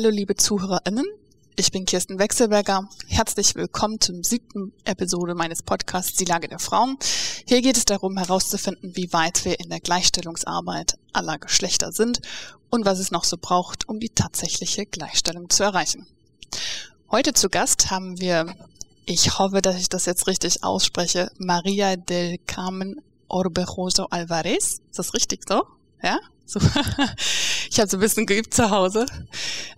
Hallo liebe ZuhörerInnen, ich bin Kirsten Wechselberger. Herzlich willkommen zum siebten Episode meines Podcasts Die Lage der Frauen. Hier geht es darum herauszufinden, wie weit wir in der Gleichstellungsarbeit aller Geschlechter sind und was es noch so braucht, um die tatsächliche Gleichstellung zu erreichen. Heute zu Gast haben wir, ich hoffe, dass ich das jetzt richtig ausspreche, Maria del Carmen Orbejoso Alvarez. Ist das richtig so? Ja? So. Ich habe so ein bisschen geübt zu Hause.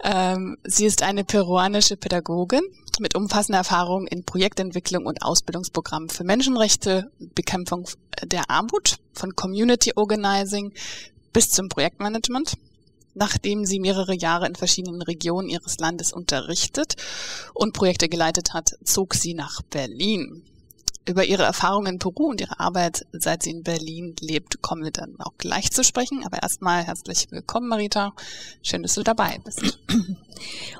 Ähm, sie ist eine peruanische Pädagogin mit umfassender Erfahrung in Projektentwicklung und Ausbildungsprogrammen für Menschenrechte, Bekämpfung der Armut, von Community Organizing bis zum Projektmanagement. Nachdem sie mehrere Jahre in verschiedenen Regionen ihres Landes unterrichtet und Projekte geleitet hat, zog sie nach Berlin. Über ihre Erfahrungen in Peru und ihre Arbeit, seit sie in Berlin lebt, kommen wir dann auch gleich zu sprechen. Aber erstmal herzlich willkommen, Marita. Schön, dass du dabei bist.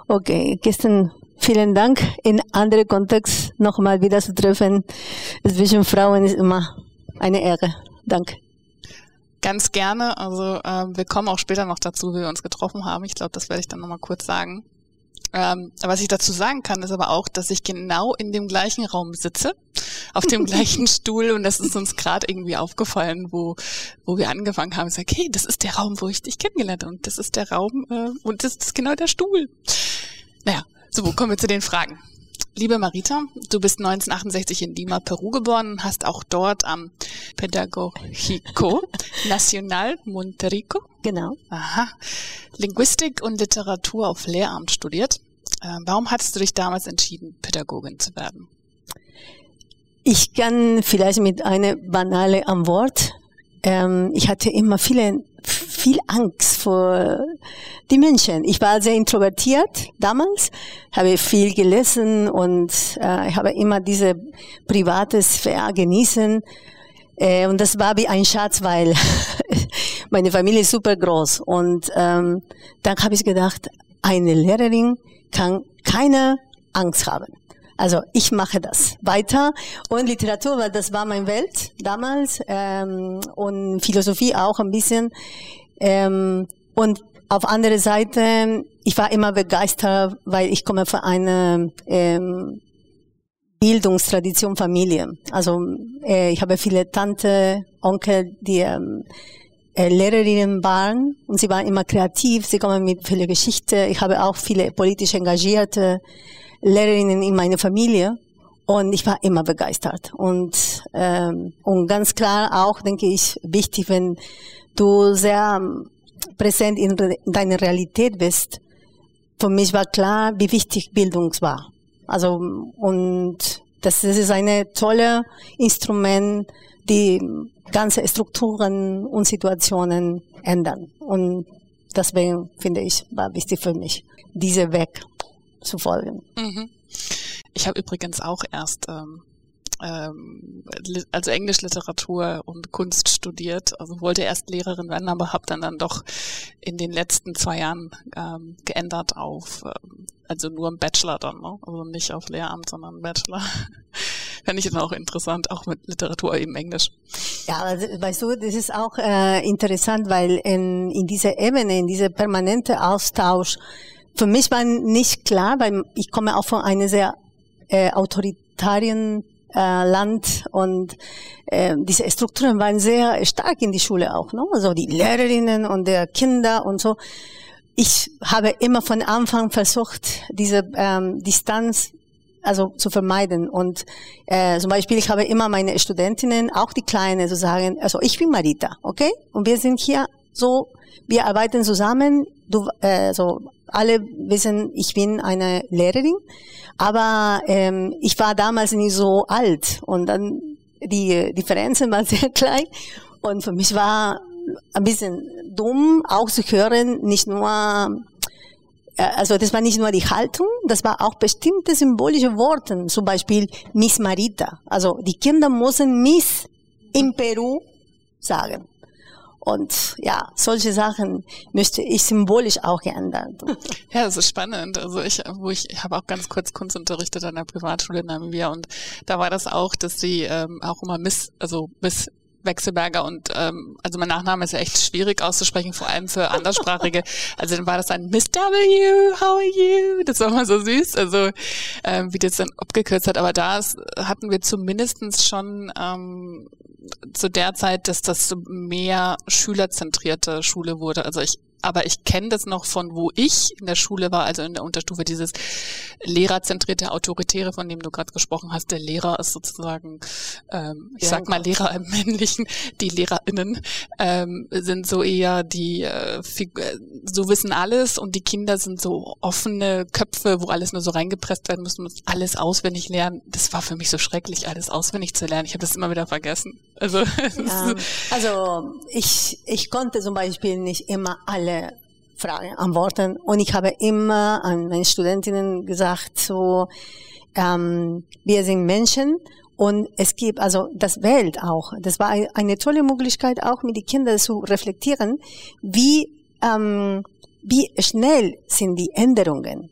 Okay, gestern vielen Dank. In andere Kontext nochmal wieder zu treffen. Zwischen Frauen ist immer eine Ehre. Danke. Ganz gerne. Also äh, wir kommen auch später noch dazu, wie wir uns getroffen haben. Ich glaube, das werde ich dann nochmal kurz sagen. Ähm, was ich dazu sagen kann, ist aber auch, dass ich genau in dem gleichen Raum sitze, auf dem gleichen Stuhl und das ist uns gerade irgendwie aufgefallen, wo, wo wir angefangen haben. Ich sage, hey, das ist der Raum, wo ich dich kennengelernt habe und das ist der Raum äh, und das ist genau der Stuhl. Naja, so, kommen wir zu den Fragen. Liebe Marita, du bist 1968 in Lima, Peru geboren und hast auch dort am Pedagogico Nacional Monterico Genau. Aha. Linguistik und Literatur auf Lehramt studiert. Äh, warum hattest du dich damals entschieden, Pädagogin zu werden? Ich kann vielleicht mit einer banale Antwort. Ähm, ich hatte immer viele, viel Angst vor die Menschen. Ich war sehr introvertiert damals, habe viel gelesen und äh, ich habe immer diese private Sphäre genießen. Äh, und das war wie ein Schatz, weil meine Familie ist super groß. Und ähm, dann habe ich gedacht, eine Lehrerin kann keine Angst haben. Also ich mache das weiter und Literatur, weil das war meine Welt damals ähm, und Philosophie auch ein bisschen. Ähm, und auf andere Seite, ich war immer begeistert, weil ich komme von einer ähm, Bildungstradition Familie. Also äh, ich habe viele Tante, Onkel, die ähm, äh, Lehrerinnen waren und sie waren immer kreativ, sie kommen mit vielen Geschichte. Ich habe auch viele politisch engagierte Lehrerinnen in meiner Familie und ich war immer begeistert. Und, ähm, und ganz klar auch, denke ich, wichtig, wenn du sehr ähm, präsent in deiner Realität bist. Für mich war klar, wie wichtig Bildung war. Also, und das, das ist ein tolles Instrument, die ganze Strukturen und Situationen ändern. Und deswegen finde ich, war wichtig für mich, diese Weg zu folgen. Mhm. Ich habe übrigens auch erst ähm, ähm, also Englischliteratur und Kunst studiert. Also wollte erst Lehrerin werden, aber habe dann dann doch in den letzten zwei Jahren ähm, geändert auf ähm, also nur im Bachelor dann, ne? also nicht auf Lehramt, sondern Bachelor. Fände ich dann auch interessant, auch mit Literatur eben Englisch. Ja, also, weißt du, das ist auch äh, interessant, weil in, in dieser Ebene, in dieser permanente Austausch, für mich war nicht klar, weil ich komme auch von einer sehr äh, autoritarien äh, Land und äh, diese Strukturen waren sehr stark in die Schule auch, ne? also die Lehrerinnen und der Kinder und so. Ich habe immer von Anfang versucht, diese ähm, Distanz also zu vermeiden. Und äh, zum Beispiel, ich habe immer meine Studentinnen, auch die Kleinen, zu sagen, also ich bin Marita, okay? Und wir sind hier so, wir arbeiten zusammen. Du, äh, so alle wissen, ich bin eine Lehrerin, aber ähm, ich war damals nicht so alt und dann die Differenzen waren sehr klein und für mich war ein bisschen dumm auch zu hören, nicht nur äh, also das war nicht nur die Haltung, das war auch bestimmte symbolische Worte, zum Beispiel Miss Marita. Also die Kinder müssen Miss in Peru sagen. Und ja, solche Sachen müsste ich symbolisch auch geändert. Ja, das ist spannend. Also ich, wo ich, ich habe auch ganz kurz Kunst unterrichtet an der Privatschule in Namibia und da war das auch, dass sie ähm, auch immer Miss, also Miss Wechselberger und ähm, also mein Nachname ist ja echt schwierig auszusprechen, vor allem für anderssprachige. Also dann war das ein Miss W, how are you? Das war immer so süß, also ähm, wie das dann abgekürzt hat. Aber da ist, hatten wir zumindestens schon ähm, zu der Zeit, dass das mehr schülerzentrierte Schule wurde. Also ich aber ich kenne das noch von wo ich in der Schule war, also in der Unterstufe, dieses lehrerzentrierte Autoritäre, von dem du gerade gesprochen hast. Der Lehrer ist sozusagen, ähm, ich ja, sag mal Lehrer im Männlichen, die LehrerInnen ähm, sind so eher die, äh, so wissen alles und die Kinder sind so offene Köpfe, wo alles nur so reingepresst werden muss, muss alles auswendig lernen. Das war für mich so schrecklich, alles auswendig zu lernen. Ich habe das immer wieder vergessen. Also, ja, also ich, ich konnte zum Beispiel nicht immer alle alle Fragen antworten. Und ich habe immer an meine Studentinnen gesagt, so, ähm, wir sind Menschen und es gibt also das Welt auch. Das war eine tolle Möglichkeit auch mit den Kindern zu reflektieren, wie, ähm, wie schnell sind die Änderungen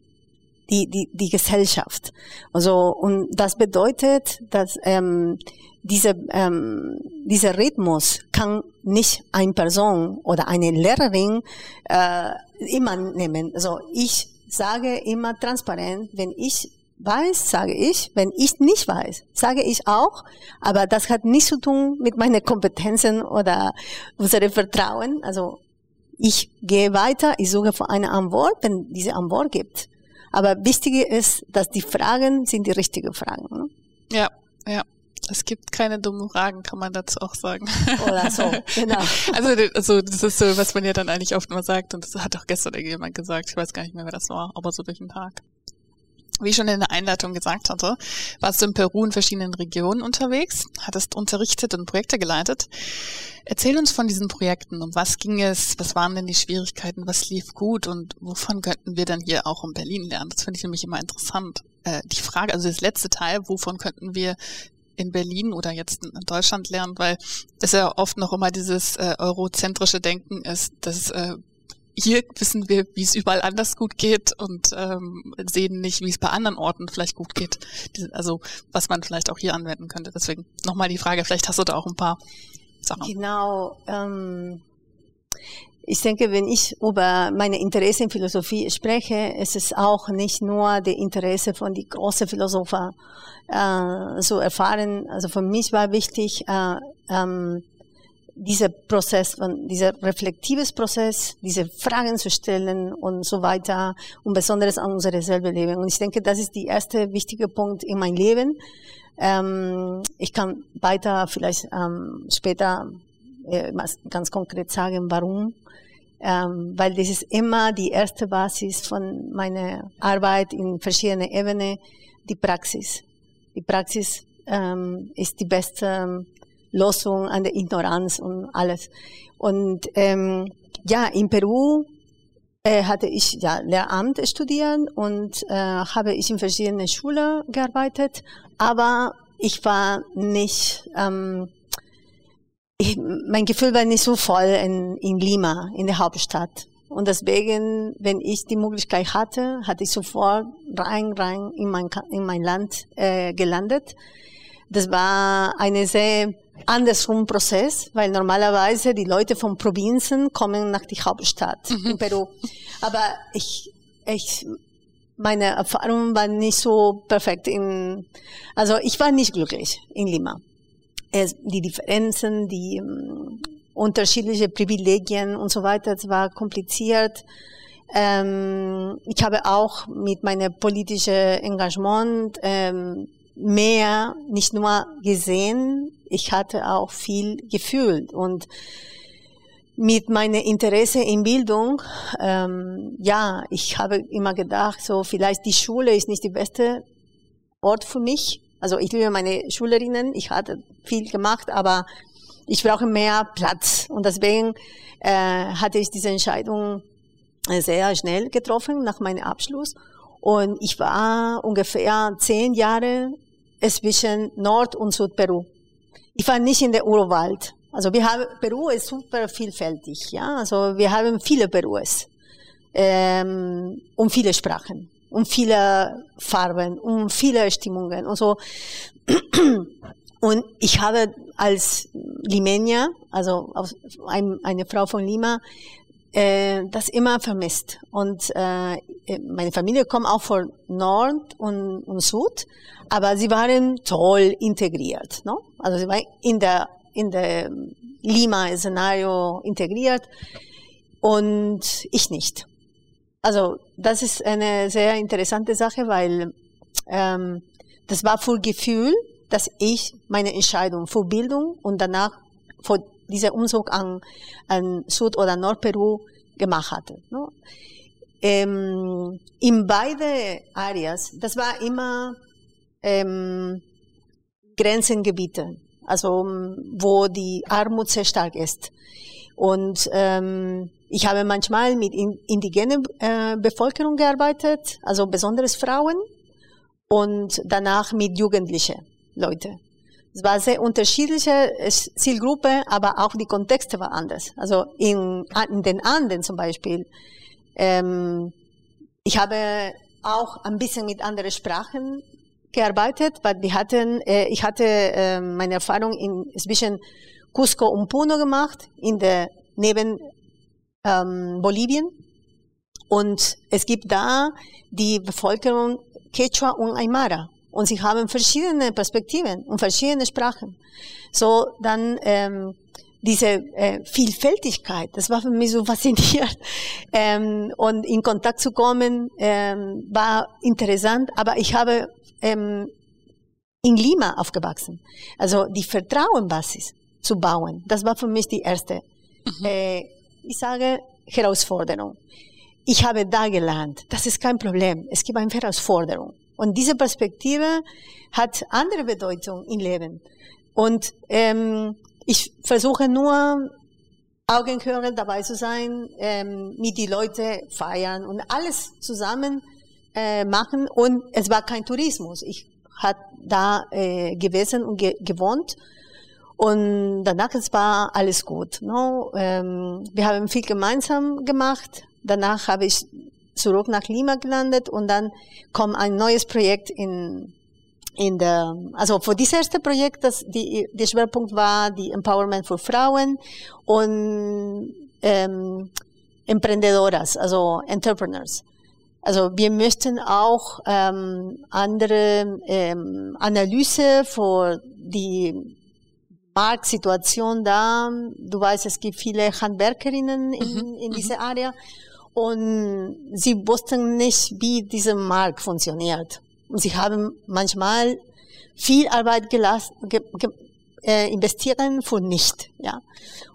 die, die, die Gesellschaft. Also, und das bedeutet, dass ähm, diese, ähm, dieser Rhythmus kann nicht eine Person oder eine Lehrerin äh, immer nehmen. Also ich sage immer transparent, wenn ich weiß, sage ich. Wenn ich nicht weiß, sage ich auch. Aber das hat nichts zu tun mit meinen Kompetenzen oder unserem Vertrauen. Also ich gehe weiter, ich suche für eine Antwort, wenn diese Antwort gibt. Aber wichtig ist, dass die Fragen sind die richtigen Fragen. Ne? Ja, ja. Es gibt keine dummen Fragen, kann man dazu auch sagen. Oder so, genau. Also, also das ist so, was man ja dann eigentlich oft mal sagt, und das hat auch gestern irgendjemand gesagt, ich weiß gar nicht mehr, wer das war, aber so durch den Tag. Wie ich schon in der Einleitung gesagt hatte, warst du in Peru in verschiedenen Regionen unterwegs, hattest unterrichtet und Projekte geleitet. Erzähl uns von diesen Projekten. Um was ging es? Was waren denn die Schwierigkeiten? Was lief gut? Und wovon könnten wir dann hier auch in Berlin lernen? Das finde ich nämlich immer interessant. Äh, die Frage, also das letzte Teil, wovon könnten wir in Berlin oder jetzt in Deutschland lernen, weil es ja oft noch immer dieses äh, eurozentrische Denken ist, dass äh, hier wissen wir, wie es überall anders gut geht und ähm, sehen nicht, wie es bei anderen Orten vielleicht gut geht. Also was man vielleicht auch hier anwenden könnte. Deswegen nochmal die Frage, vielleicht hast du da auch ein paar Sachen. Genau. Ähm, ich denke, wenn ich über meine Interesse in Philosophie spreche, ist es auch nicht nur die Interesse von die großen Philosophen äh, zu erfahren. Also für mich war wichtig, äh, ähm, dieser Prozess, dieser reflektives Prozess, diese Fragen zu stellen und so weiter und besonders an unser selber Leben. Und ich denke, das ist der erste wichtige Punkt in meinem Leben. Ähm, ich kann weiter vielleicht ähm, später äh, ganz konkret sagen, warum. Ähm, weil das ist immer die erste Basis von meiner Arbeit in verschiedenen Ebenen, die Praxis. Die Praxis ähm, ist die beste Losung an der Ignoranz und alles. Und ähm, ja, in Peru äh, hatte ich ja Lehramt studiert und äh, habe ich in verschiedenen Schulen gearbeitet, aber ich war nicht, ähm, ich, mein Gefühl war nicht so voll in, in Lima, in der Hauptstadt. Und deswegen, wenn ich die Möglichkeit hatte, hatte ich sofort rein, rein in mein, in mein Land äh, gelandet. Das war eine sehr andersrum Prozess, weil normalerweise die Leute von Provinzen kommen nach die Hauptstadt mhm. in Peru. Aber ich, ich, meine Erfahrung war nicht so perfekt in, also ich war nicht glücklich in Lima. Es, die Differenzen, die um, unterschiedliche Privilegien und so weiter, es war kompliziert. Ähm, ich habe auch mit meinem politischen Engagement ähm, mehr nicht nur gesehen, ich hatte auch viel gefühlt und mit meinem Interesse in Bildung, ähm, ja, ich habe immer gedacht, so vielleicht die Schule ist nicht die beste Ort für mich. Also ich liebe meine Schülerinnen, ich hatte viel gemacht, aber ich brauche mehr Platz und deswegen äh, hatte ich diese Entscheidung sehr schnell getroffen nach meinem Abschluss und ich war ungefähr zehn Jahre zwischen Nord- und Südperu. Ich war nicht in der Urwald. Also wir haben, Peru ist super vielfältig, ja. Also wir haben viele Perus. Ähm, und viele Sprachen. Und viele Farben. Und viele Stimmungen. Und so. Und ich habe als Limenia, also eine Frau von Lima, äh, das immer vermisst. Und äh, meine Familie kommt auch von Nord und, Süd, aber sie waren toll integriert. No? Also sie waren in der in der Lima-Szenario integriert und ich nicht. Also das ist eine sehr interessante Sache, weil ähm, das war für Gefühl, dass ich meine Entscheidung für Bildung und danach für dieser Umzug an, an Süd- oder Nordperu gemacht hatte. Ne? Ähm, in beide Areas, das war immer ähm, Grenzengebiete, also wo die Armut sehr stark ist. Und ähm, ich habe manchmal mit indigenen äh, Bevölkerung gearbeitet, also besonders Frauen und danach mit Jugendlichen Leute. Es war sehr unterschiedliche Zielgruppe, aber auch die Kontexte waren anders. Also in, in den Anden zum Beispiel. Ähm, ich habe auch ein bisschen mit anderen Sprachen gearbeitet, weil wir hatten, äh, ich hatte äh, meine Erfahrung in zwischen Cusco und Puno gemacht, in der neben ähm, Bolivien. Und es gibt da die Bevölkerung Quechua und Aymara. Und sie haben verschiedene Perspektiven und verschiedene Sprachen. So, dann, ähm, diese äh, Vielfältigkeit, das war für mich so faszinierend. Ähm, und in Kontakt zu kommen, ähm, war interessant, aber ich habe ähm, in Lima aufgewachsen. Also die Vertrauenbasis zu bauen, das war für mich die erste, mhm. äh, ich sage, Herausforderung. Ich habe da gelernt, das ist kein Problem, es gibt eine Herausforderung. Und diese Perspektive hat andere Bedeutung im Leben. Und ähm, ich versuche nur Augenhörer dabei zu sein, ähm, mit die Leute feiern und alles zusammen äh, machen. Und es war kein Tourismus. Ich hat da äh, gewesen und ge gewohnt. Und danach es war alles gut. No? Ähm, wir haben viel gemeinsam gemacht. Danach habe ich zurück nach Lima gelandet und dann kommt ein neues Projekt in, in der, also für dieses erste Projekt, das, die, der Schwerpunkt war die Empowerment für Frauen und ähm, Emprendedoras, also Entrepreneurs. Also wir möchten auch ähm, andere ähm, Analyse für die Marktsituation da. Du weißt, es gibt viele Handwerkerinnen in, mhm. in dieser mhm. Area und sie wussten nicht, wie dieser Markt funktioniert. Und sie haben manchmal viel Arbeit gelassen, ge, ge, äh, investieren für nicht, ja.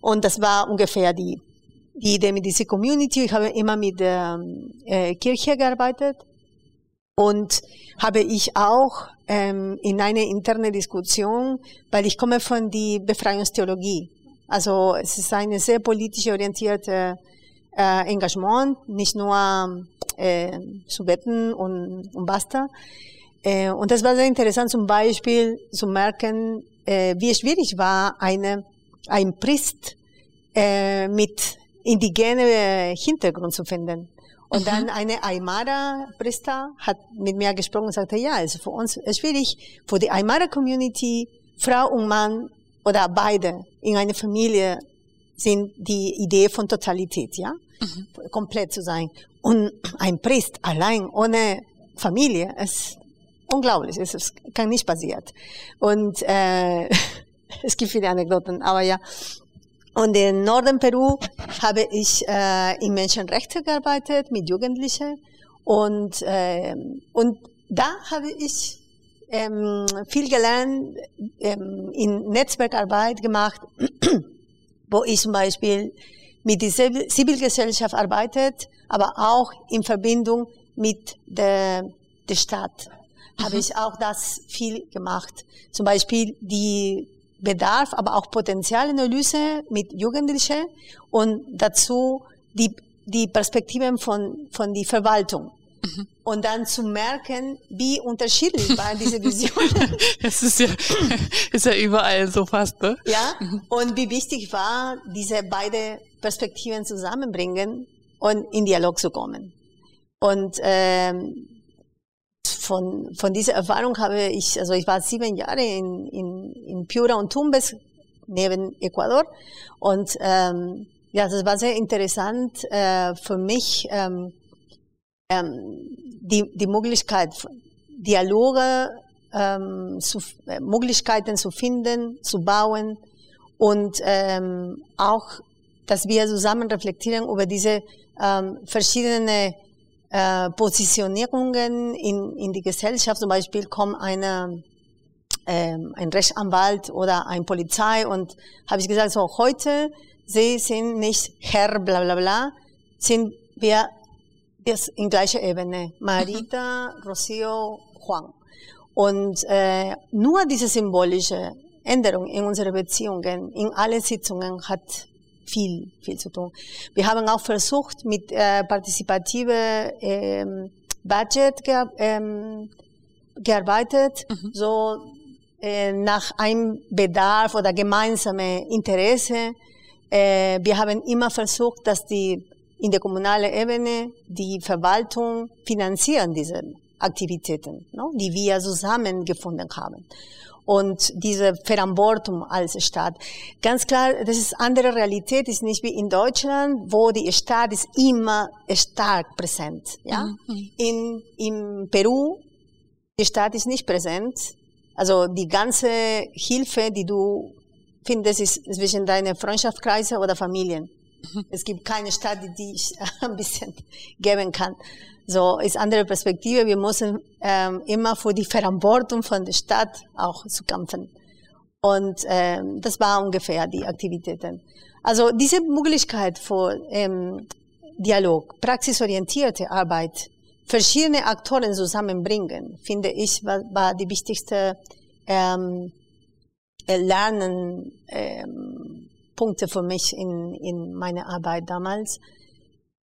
Und das war ungefähr die, die Idee mit dieser Community. Ich habe immer mit der äh, Kirche gearbeitet und habe ich auch ähm, in eine interne Diskussion, weil ich komme von die Befreiungstheologie. Also es ist eine sehr politisch orientierte äh, Engagement, nicht nur äh, zu beten und, und basta. Äh, und das war sehr interessant, zum Beispiel zu merken, äh, wie schwierig war, eine, ein Priest äh, mit indigenem Hintergrund zu finden. Und mhm. dann eine Aymara-Priester hat mit mir gesprochen und sagte, ja, also für uns ist schwierig, für die Aymara-Community, Frau und Mann oder beide in einer Familie sind die Idee von Totalität, ja, mhm. komplett zu sein. Und ein Priest allein ohne Familie ist unglaublich, es ist, kann nicht passieren. Und äh, es gibt viele Anekdoten, aber ja. Und in Norden Peru habe ich äh, in Menschenrechte gearbeitet mit Jugendlichen und äh, und da habe ich ähm, viel gelernt, ähm, in Netzwerkarbeit gemacht wo ich zum Beispiel mit der Zivilgesellschaft arbeitet, aber auch in Verbindung mit der, der Stadt mhm. habe ich auch das viel gemacht. Zum Beispiel die Bedarf, aber auch Potenzialanalyse mit Jugendlichen und dazu die, die Perspektiven von, von die Verwaltung. Mhm. Und dann zu merken, wie unterschiedlich waren diese Visionen. das ist ja, ist ja überall so fast, ne? Ja. Mhm. Und wie wichtig war, diese beide Perspektiven zusammenbringen und in Dialog zu kommen. Und ähm, von, von dieser Erfahrung habe ich, also ich war sieben Jahre in, in, in Piura und Tumbes, neben Ecuador. Und ähm, ja, das war sehr interessant äh, für mich, ähm, ähm, die, die Möglichkeit, Dialoge, ähm, zu, äh, Möglichkeiten zu finden, zu bauen und ähm, auch, dass wir zusammen reflektieren über diese ähm, verschiedenen äh, Positionierungen in, in die Gesellschaft. Zum Beispiel kommt eine, ähm, ein Rechtsanwalt oder ein Polizei und habe ich gesagt, so heute, Sie sind nicht Herr bla bla bla, sind wir das in gleicher Ebene. Marita, Rocio, Juan. Und äh, nur diese symbolische Änderung in unsere Beziehungen, in alle Sitzungen hat viel, viel zu tun. Wir haben auch versucht, mit äh, partizipative ähm, Budget ge ähm, gearbeitet, mhm. so äh, nach einem Bedarf oder gemeinsame Interesse. Äh, wir haben immer versucht, dass die in der kommunalen Ebene die Verwaltung finanzieren diese Aktivitäten, no? die wir zusammengefunden haben und diese Verantwortung als Staat. Ganz klar, das ist andere Realität, ist nicht wie in Deutschland, wo die Staat ist immer stark präsent. Ja? Mhm. In, in Peru, die Staat ist nicht präsent. Also die ganze Hilfe, die du findest, ist zwischen deinen Freundschaftskreisen oder Familien. Es gibt keine Stadt, die dich ein bisschen geben kann. So ist andere Perspektive. Wir müssen ähm, immer für die Verantwortung von der Stadt auch zu kämpfen. Und ähm, das war ungefähr die Aktivitäten. Also diese Möglichkeit für ähm, Dialog, praxisorientierte Arbeit, verschiedene Aktoren zusammenbringen, finde ich, war, war die wichtigste ähm, Lernen ähm, Punkte für mich in, in meiner Arbeit damals.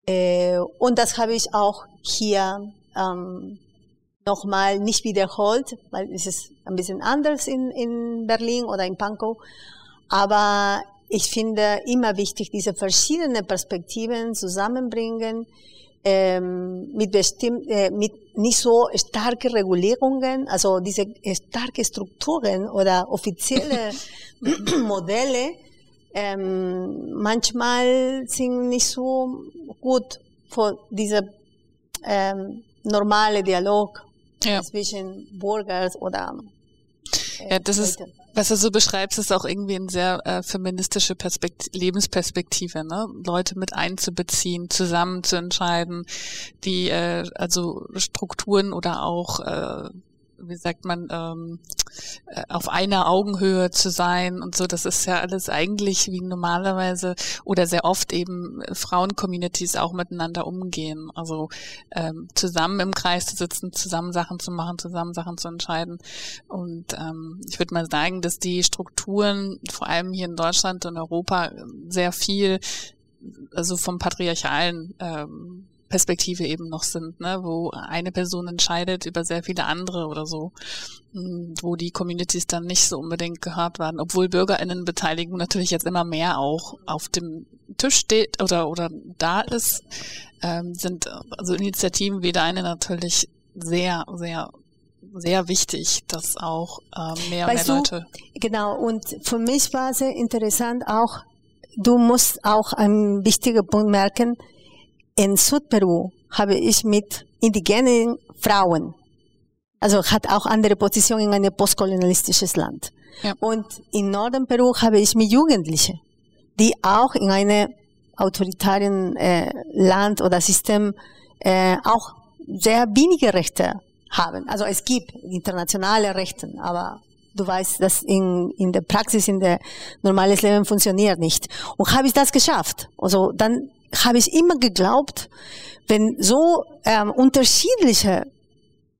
Äh, und das habe ich auch hier ähm, nochmal nicht wiederholt, weil es ist ein bisschen anders in, in Berlin oder in Pankow. Aber ich finde immer wichtig, diese verschiedenen Perspektiven zusammenbringen, ähm, mit bestimmt, äh, mit nicht so starke Regulierungen, also diese starke Strukturen oder offizielle Modelle, ähm, manchmal sind nicht so gut für diese ähm, normale Dialog ja. zwischen Bürgern oder äh, ja, das ist, was du so beschreibst, ist auch irgendwie eine sehr äh, feministische Perspekt Lebensperspektive, ne? Leute mit einzubeziehen, zusammen zu entscheiden, die äh, also Strukturen oder auch äh, wie sagt man, ähm, äh, auf einer Augenhöhe zu sein und so, das ist ja alles eigentlich wie normalerweise oder sehr oft eben Frauen-Communities auch miteinander umgehen. Also ähm, zusammen im Kreis zu sitzen, zusammen Sachen zu machen, zusammen Sachen zu entscheiden. Und ähm, ich würde mal sagen, dass die Strukturen, vor allem hier in Deutschland und Europa, sehr viel also vom patriarchalen ähm, Perspektive eben noch sind, ne, wo eine Person entscheidet über sehr viele andere oder so, hm, wo die Communities dann nicht so unbedingt gehört werden, obwohl Bürgerinnenbeteiligung natürlich jetzt immer mehr auch auf dem Tisch steht oder oder da ist, ähm, sind also Initiativen wie deine natürlich sehr sehr sehr wichtig, dass auch äh, mehr, weißt mehr Leute. Du, genau, und für mich war sehr interessant auch, du musst auch einen wichtigen Punkt merken, in Südperu habe ich mit indigenen Frauen, also hat auch andere Positionen in einem postkolonialistisches Land. Ja. Und in Norden Peru habe ich mit Jugendlichen, die auch in einem autoritären äh, Land oder System äh, auch sehr wenige Rechte haben. Also es gibt internationale Rechte, aber du weißt, dass in, in der Praxis, in der normales Leben funktioniert nicht. Und habe ich das geschafft. Also dann habe ich immer geglaubt, wenn so ähm, unterschiedliche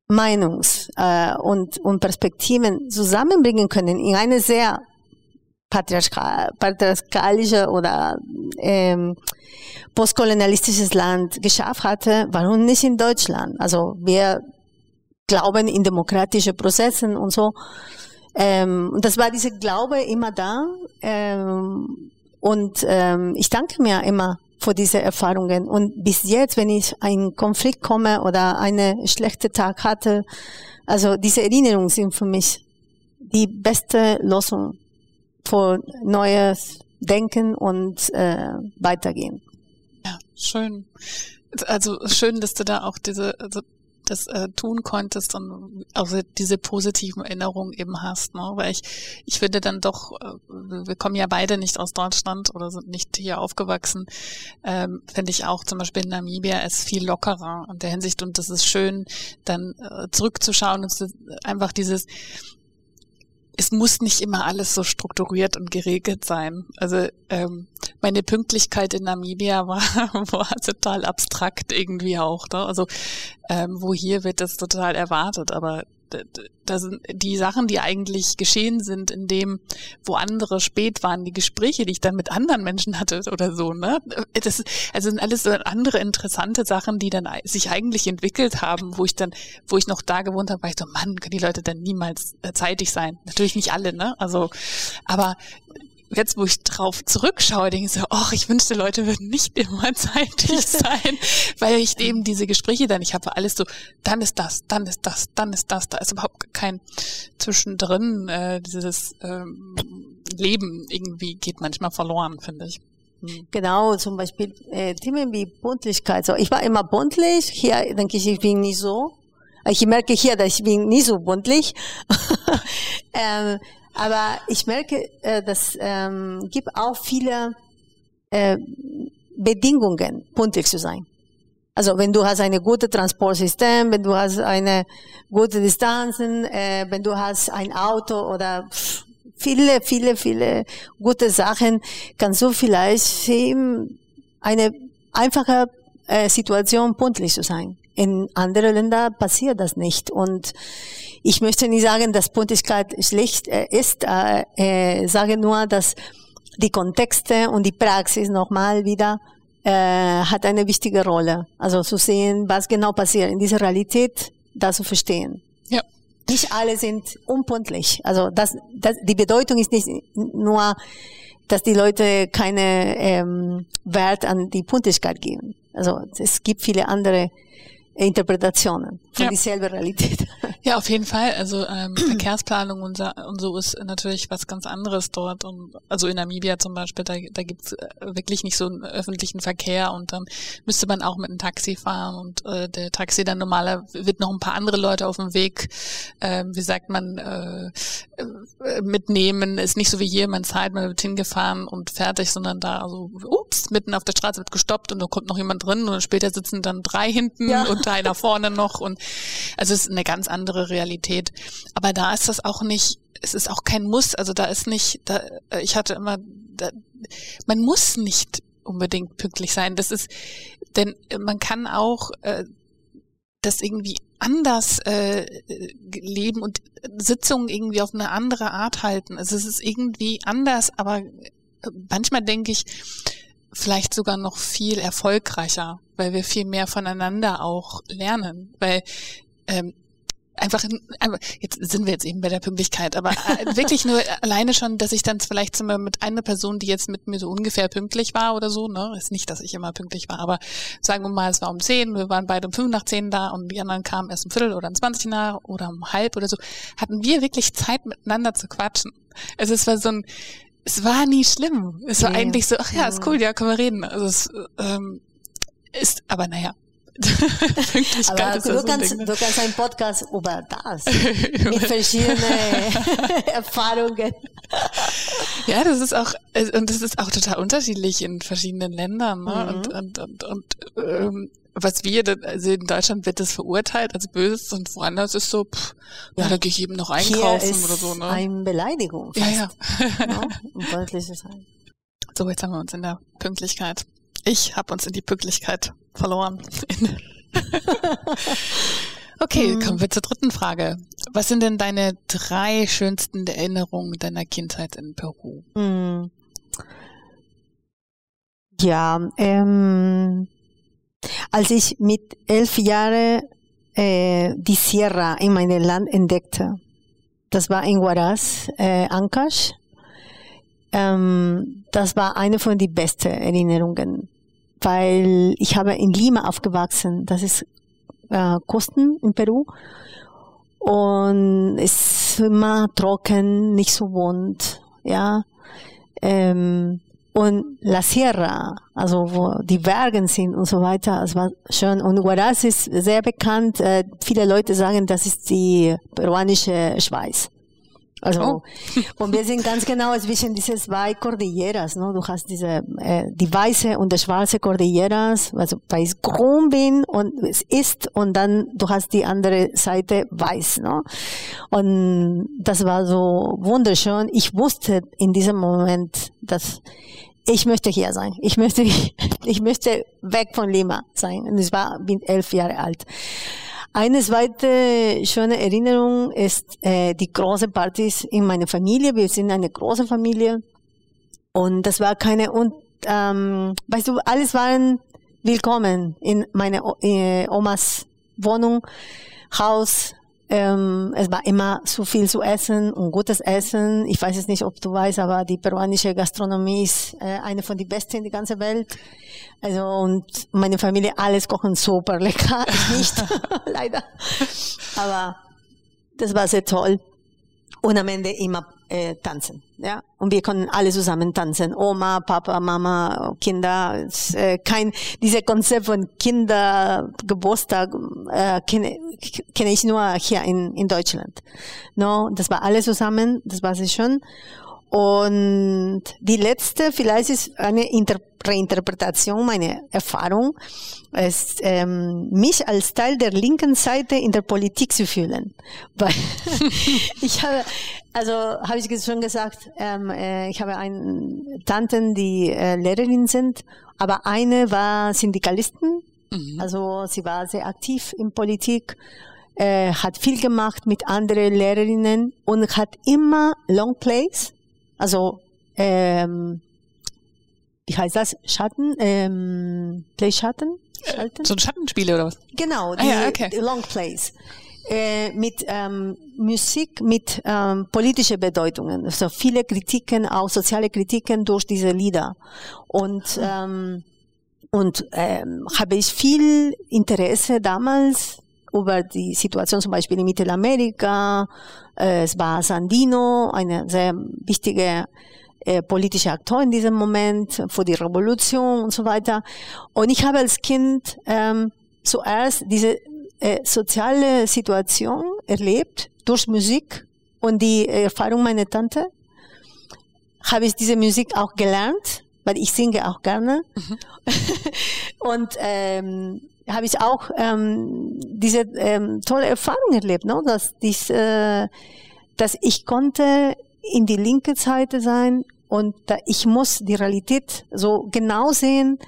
Meinungs- äh, und, und Perspektiven zusammenbringen können in eine sehr patriarchal, patriarchalische oder ähm, postkolonialistisches Land geschafft hatte, warum nicht in Deutschland? Also wir glauben in demokratische Prozessen und so. Ähm, das war dieser Glaube immer da. Ähm, und ähm, ich danke mir immer für diese Erfahrungen. Und bis jetzt, wenn ich einen Konflikt komme oder einen schlechten Tag hatte, also diese Erinnerungen sind für mich die beste Lösung für neues Denken und äh, weitergehen. Ja, schön. Also schön, dass du da auch diese, also das äh, tun konntest und also diese positiven Erinnerungen eben hast, ne? Weil ich, ich finde dann doch, äh, wir kommen ja beide nicht aus Deutschland oder sind nicht hier aufgewachsen, ähm, finde ich auch zum Beispiel in Namibia ist viel lockerer in der Hinsicht und das ist schön, dann äh, zurückzuschauen und einfach dieses es muss nicht immer alles so strukturiert und geregelt sein. Also ähm, meine Pünktlichkeit in Namibia war, war total abstrakt irgendwie auch. Ne? Also ähm, wo hier wird das total erwartet, aber da sind die Sachen, die eigentlich geschehen sind, in dem, wo andere spät waren, die Gespräche, die ich dann mit anderen Menschen hatte oder so, ne? Das also sind alles so andere interessante Sachen, die dann sich eigentlich entwickelt haben, wo ich dann, wo ich noch da gewohnt habe, war ich so, Mann, können die Leute dann niemals äh, zeitig sein? Natürlich nicht alle, ne? Also, aber jetzt, wo ich drauf zurückschaue, denke ich so, ach, ich wünschte, Leute würden nicht immer zeitig sein, weil ich eben diese Gespräche dann, ich habe alles so, dann ist das, dann ist das, dann ist das, da ist überhaupt kein Zwischendrin, äh, dieses ähm, Leben irgendwie geht manchmal verloren, finde ich. Hm. Genau, zum Beispiel äh, Themen wie Buntlichkeit. So, ich war immer buntlich, hier denke ich, ich bin nicht so. Ich merke hier, dass ich bin nie so buntlich. ähm, aber ich merke, äh, dass ähm, gibt auch viele äh, Bedingungen, punktlich zu sein. Also wenn du hast eine gute Transportsystem, wenn du hast eine gute Distanzen, äh, wenn du hast ein Auto oder viele, viele, viele gute Sachen, kannst du vielleicht eine einfache äh, Situation punktlich zu sein. In anderen Ländern passiert das nicht. Und ich möchte nicht sagen, dass Pünktlichkeit schlecht äh, ist, äh, äh, sage nur, dass die Kontexte und die Praxis nochmal wieder äh, hat eine wichtige Rolle. Also zu sehen, was genau passiert in dieser Realität, da zu verstehen. Ja. Nicht alle sind unpünktlich. Also das, das, die Bedeutung ist nicht nur, dass die Leute keine ähm, Wert an die Pünktlichkeit geben. Also es gibt viele andere interpretacionen. Von ja. dieselbe Realität. Ja, auf jeden Fall. Also ähm, Verkehrsplanung und, und, so ist natürlich was ganz anderes dort. Und also in Namibia zum Beispiel, da, da gibt's äh, wirklich nicht so einen öffentlichen Verkehr und dann müsste man auch mit einem Taxi fahren und äh, der Taxi dann normaler wird noch ein paar andere Leute auf dem Weg, äh, wie sagt man, äh, äh, mitnehmen. Ist nicht so wie hier, man zahlt, man wird hingefahren und fertig, sondern da, also, ups, mitten auf der Straße wird gestoppt und da kommt noch jemand drin und später sitzen dann drei hinten ja. und einer vorne noch und also es ist eine ganz andere Realität. Aber da ist das auch nicht, es ist auch kein Muss, also da ist nicht, da, ich hatte immer, da, man muss nicht unbedingt pünktlich sein. Das ist, denn man kann auch äh, das irgendwie anders äh, leben und Sitzungen irgendwie auf eine andere Art halten. Also es ist irgendwie anders, aber manchmal denke ich, vielleicht sogar noch viel erfolgreicher, weil wir viel mehr voneinander auch lernen, weil ähm, einfach, jetzt sind wir jetzt eben bei der Pünktlichkeit, aber äh, wirklich nur alleine schon, dass ich dann vielleicht zum mit einer Person, die jetzt mit mir so ungefähr pünktlich war oder so, ne, ist nicht, dass ich immer pünktlich war, aber sagen wir mal, es war um zehn, wir waren beide um fünf nach zehn da und die anderen kamen erst um Viertel oder um zwanzig nach oder um halb oder so, hatten wir wirklich Zeit miteinander zu quatschen. Also es war so ein, es war nie schlimm. Es war nee. eigentlich so, ach ja, ist cool, ja, können wir reden. Also es ähm, ist, aber naja, aber du, so kannst, Ding, ne? du kannst einen Podcast über das mit verschiedenen Erfahrungen. Ja, das ist auch und das ist auch total unterschiedlich in verschiedenen Ländern. Ne? Mhm. Und, und, und, und ähm, was wir, also in Deutschland wird das verurteilt als böses und woanders ist so, pff, ja, ja da gehe ich eben noch einkaufen oder so. Ne? Eine Beleidigung. Fast, ja, ja. ne? Deutliches So, jetzt haben wir uns in der Pünktlichkeit. Ich habe uns in die Pünktlichkeit verloren. Okay, mhm. kommen wir zur dritten Frage. Was sind denn deine drei schönsten Erinnerungen deiner Kindheit in Peru? Mhm. Ja, ähm, als ich mit elf Jahren äh, die Sierra in meinem Land entdeckte, das war in Huaraz, äh, Ancash, ähm, das war eine von den besten Erinnerungen, weil ich habe in Lima aufgewachsen, das ist äh, Kosten in Peru. Und es ist immer trocken, nicht so bunt, ja. Ähm, und La Sierra, also wo die Berge sind und so weiter, es war schön. Und Huaraz ist sehr bekannt. Äh, viele Leute sagen, das ist die peruanische Schweiz. Also, oh. und wir sind ganz genau zwischen diese zwei Cordilleras, ne? Du hast diese, äh, die weiße und die schwarze Cordilleras, also weiß grün bin und es ist und dann du hast die andere Seite weiß, ne? Und das war so wunderschön. Ich wusste in diesem Moment, dass ich möchte hier sein. Ich möchte, ich möchte weg von Lima sein. Und ich war, bin elf Jahre alt. Eine zweite schöne Erinnerung ist äh, die große Partys in meiner Familie. Wir sind eine große Familie und das war keine und ähm, weißt du, alles waren willkommen in meiner äh, Omas Wohnung, Haus, ähm, es war immer so viel zu essen und gutes Essen. Ich weiß es nicht, ob du weißt, aber die peruanische Gastronomie ist äh, eine von den besten in der ganzen Welt. Also und meine Familie alles kochen super lecker, ich nicht leider. Aber das war sehr toll und am Ende immer äh, tanzen. Ja? Und wir konnten alle zusammen tanzen. Oma, Papa, Mama, Kinder. Äh, kein, diese Konzept von Kindergeburtstag äh, kenne, kenne ich nur hier in, in Deutschland. No, das war alles zusammen, das war sehr schön. Und die letzte, vielleicht ist eine Inter Reinterpretation meiner Erfahrung, ist, ähm, mich als Teil der linken Seite in der Politik zu fühlen. Weil ich habe, also habe ich schon gesagt, ähm, äh, ich habe eine Tanten, die äh, Lehrerin sind, aber eine war Syndikalisten, mhm. also sie war sehr aktiv in Politik äh, hat viel gemacht mit anderen Lehrerinnen und hat immer Long Plays also, ähm, wie heißt das? Schatten? Ähm, Play Schatten? Schalten? So Schattenspiele oder was? Genau, die, ah, ja, okay. die Long Plays. Äh, mit ähm, Musik, mit ähm, politische Bedeutungen. Also viele Kritiken, auch soziale Kritiken durch diese Lieder. Und, mhm. ähm, und ähm, habe ich viel Interesse damals über die Situation zum Beispiel in Mittelamerika. Äh, es war Sandino, eine sehr wichtige äh, politische Akteur in diesem Moment für die Revolution und so weiter. Und ich habe als Kind ähm, zuerst diese äh, soziale Situation erlebt durch Musik und die Erfahrung meiner Tante. Habe ich diese Musik auch gelernt, weil ich singe auch gerne. Mhm. und ähm, habe ich auch ähm, diese ähm, tolle Erfahrung erlebt, ne? dass, dies, äh, dass ich konnte in die linke Seite sein und da, ich muss die Realität so genau sehen,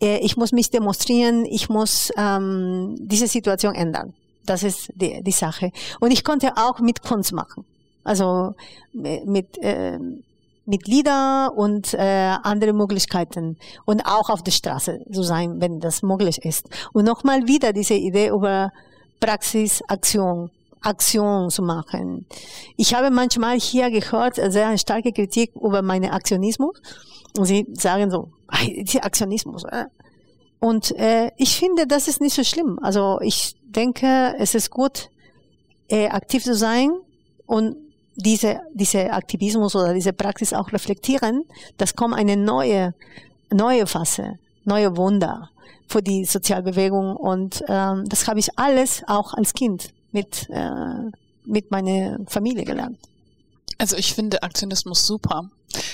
äh, ich muss mich demonstrieren, ich muss ähm, diese Situation ändern. Das ist die, die Sache. Und ich konnte auch mit Kunst machen. Also mit, äh, mit Lieder und äh, andere Möglichkeiten und auch auf der Straße zu sein, wenn das möglich ist. Und nochmal wieder diese Idee über Praxis, Aktion, Aktion zu machen. Ich habe manchmal hier gehört sehr starke Kritik über meinen Aktionismus und sie sagen so, Aktionismus. Äh. Und äh, ich finde, das ist nicht so schlimm. Also ich denke, es ist gut, äh, aktiv zu sein und diese, diese Aktivismus oder diese Praxis auch reflektieren, das kommt eine neue, neue Phase, neue Wunder für die Sozialbewegung und ähm, das habe ich alles auch als Kind mit, äh, mit meiner Familie gelernt. Also ich finde Aktionismus super.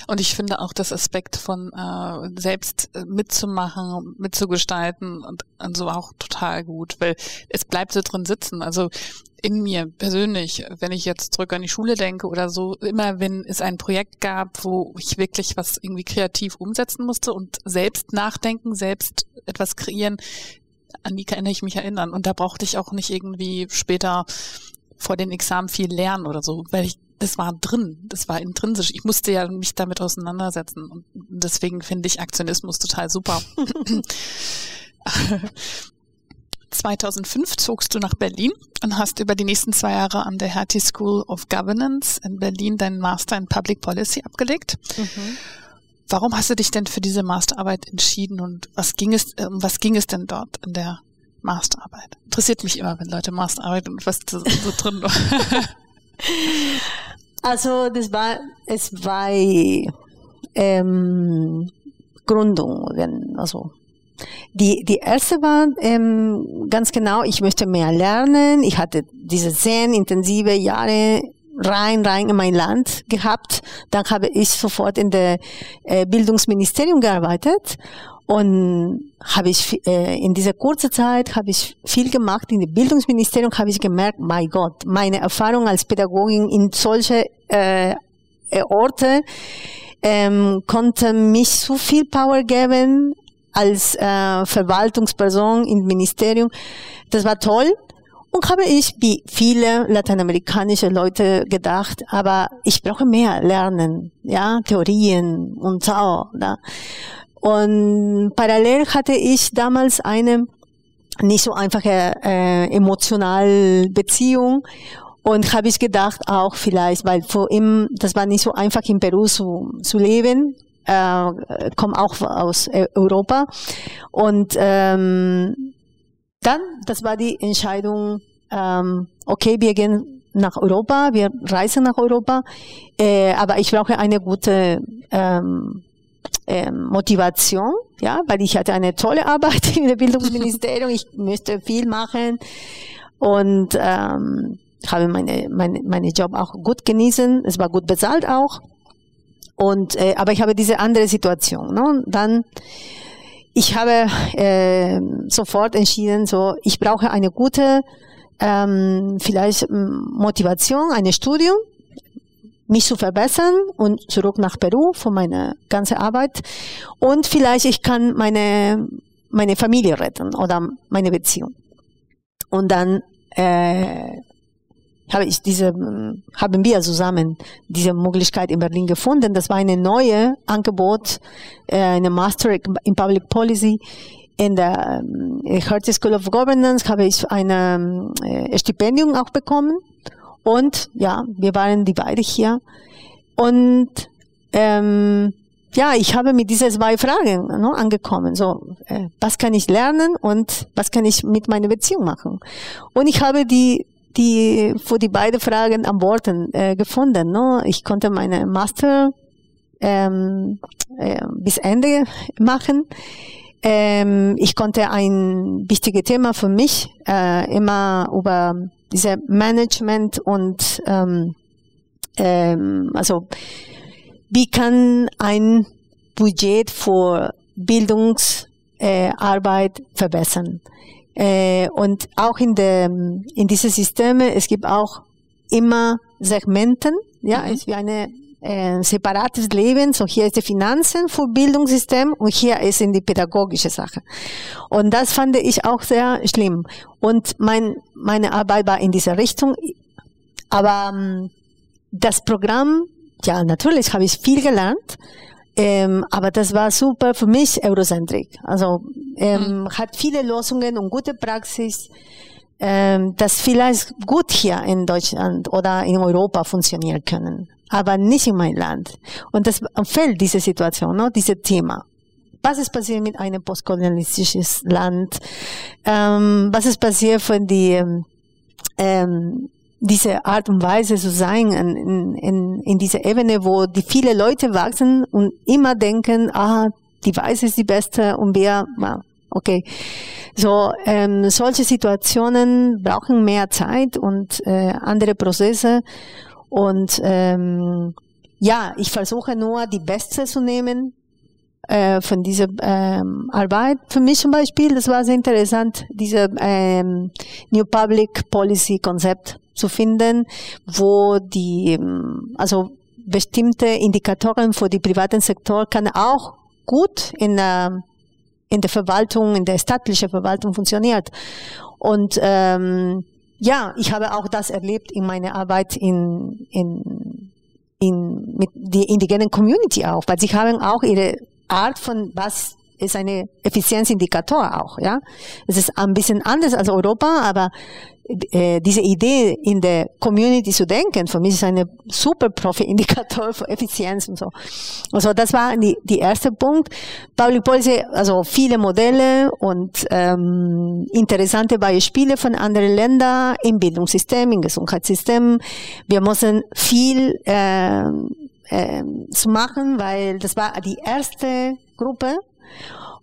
Und ich finde auch das Aspekt von äh, selbst äh, mitzumachen, mitzugestalten und, und so auch total gut, weil es bleibt so drin sitzen. Also in mir persönlich, wenn ich jetzt zurück an die Schule denke oder so, immer wenn es ein Projekt gab, wo ich wirklich was irgendwie kreativ umsetzen musste und selbst nachdenken, selbst etwas kreieren, an die kann ich mich erinnern. Und da brauchte ich auch nicht irgendwie später vor den Examen viel lernen oder so, weil ich das war drin, das war intrinsisch. Ich musste ja mich damit auseinandersetzen und deswegen finde ich Aktionismus total super. 2005 zogst du nach Berlin und hast über die nächsten zwei Jahre an der Hertie School of Governance in Berlin deinen Master in Public Policy abgelegt. Mhm. Warum hast du dich denn für diese Masterarbeit entschieden und was ging es, um was ging es denn dort in der Masterarbeit? Interessiert mich immer, wenn Leute Masterarbeit und was so, drin war. Also das war es war ähm, Gründungen, also die, die erste war ähm, ganz genau, ich möchte mehr lernen. Ich hatte diese zehn intensive Jahre rein, rein in mein Land gehabt. Dann habe ich sofort in der äh, Bildungsministerium gearbeitet und habe ich äh, in dieser kurzen Zeit habe ich viel gemacht. In dem Bildungsministerium habe ich gemerkt, mein Gott, meine Erfahrung als Pädagogin in solche äh, Orte ähm, konnte mich so viel Power geben als äh, Verwaltungsperson im Ministerium. Das war toll. Und habe ich, wie viele lateinamerikanische Leute gedacht, aber ich brauche mehr lernen, ja, Theorien und so. Da. Und parallel hatte ich damals eine nicht so einfache äh, emotionale Beziehung und habe ich gedacht auch vielleicht, weil vor ihm, das war nicht so einfach in Peru zu, zu leben, äh, komme auch aus Europa. Und ähm, dann, das war die Entscheidung, ähm, okay, wir gehen nach Europa, wir reisen nach Europa, äh, aber ich brauche eine gute ähm, ähm, Motivation, ja, weil ich hatte eine tolle Arbeit im Bildungsministerium, ich möchte viel machen. Und ähm, habe meine, meine, meine Job auch gut genießen, es war gut bezahlt auch und äh, aber ich habe diese andere Situation, ne? dann ich habe äh, sofort entschieden, so ich brauche eine gute ähm, vielleicht Motivation, ein Studium, mich zu verbessern und zurück nach Peru von meiner ganzen Arbeit und vielleicht ich kann meine meine Familie retten oder meine Beziehung. Und dann äh, habe ich diese, haben wir zusammen diese Möglichkeit in Berlin gefunden. Das war eine neue Angebot, äh, eine Master in Public Policy. In der Hertie School of Governance habe ich ein äh, Stipendium auch bekommen. Und ja, wir waren die beide hier. Und ähm, ja, ich habe mit diesen zwei Fragen ne, angekommen. So, äh, was kann ich lernen und was kann ich mit meiner Beziehung machen? Und ich habe die die für die beiden Fragen Antworten äh, gefunden. Ne? Ich konnte meine Master ähm, äh, bis Ende machen. Ähm, ich konnte ein wichtiges Thema für mich äh, immer über diese Management und ähm, ähm, also wie kann ein Budget für Bildungsarbeit äh, verbessern? Äh, und auch in der, in diese Systeme, es gibt auch immer Segmenten, ja, mhm. ist wie eine äh, separates Leben. So hier ist die Finanzen für Bildungssystem und hier ist in die pädagogische Sache. Und das fand ich auch sehr schlimm. Und mein, meine Arbeit war in dieser Richtung. Aber ähm, das Programm, ja, natürlich habe ich viel gelernt. Ähm, aber das war super für mich Eurocentrik. Also ähm, mhm. hat viele Lösungen und gute Praxis, ähm, das vielleicht gut hier in Deutschland oder in Europa funktionieren können, aber nicht in mein Land. Und das fällt diese Situation, ne, dieses Thema. Was ist passiert mit einem postkolonialistischen Land? Ähm, was ist passiert, wenn die ähm, diese Art und Weise zu sein in, in, in dieser Ebene, wo die viele Leute wachsen und immer denken, ah, die Weise ist die beste und wir, okay. So, ähm, solche Situationen brauchen mehr Zeit und äh, andere Prozesse und ähm, ja, ich versuche nur die Beste zu nehmen äh, von dieser ähm, Arbeit. Für mich zum Beispiel, das war sehr interessant, diese ähm, New Public Policy Konzept zu finden, wo die, ähm, also bestimmte Indikatoren für die privaten Sektor kann auch gut in, äh, in der Verwaltung, in der staatlichen Verwaltung funktioniert. Und ähm, ja, ich habe auch das erlebt in meiner Arbeit in, in, in mit der indigenen Community auch, weil sie haben auch ihre Art von was ist eine Effizienzindikator auch, ja. Es ist ein bisschen anders als Europa, aber äh, diese Idee in der Community zu denken, für mich ist eine super Profi-Indikator für Effizienz und so. Also das war die, die erste Punkt. Public Policy, also viele Modelle und ähm, interessante Beispiele von anderen Ländern im Bildungssystem, im Gesundheitssystem. Wir müssen viel äh, äh, zu machen, weil das war die erste Gruppe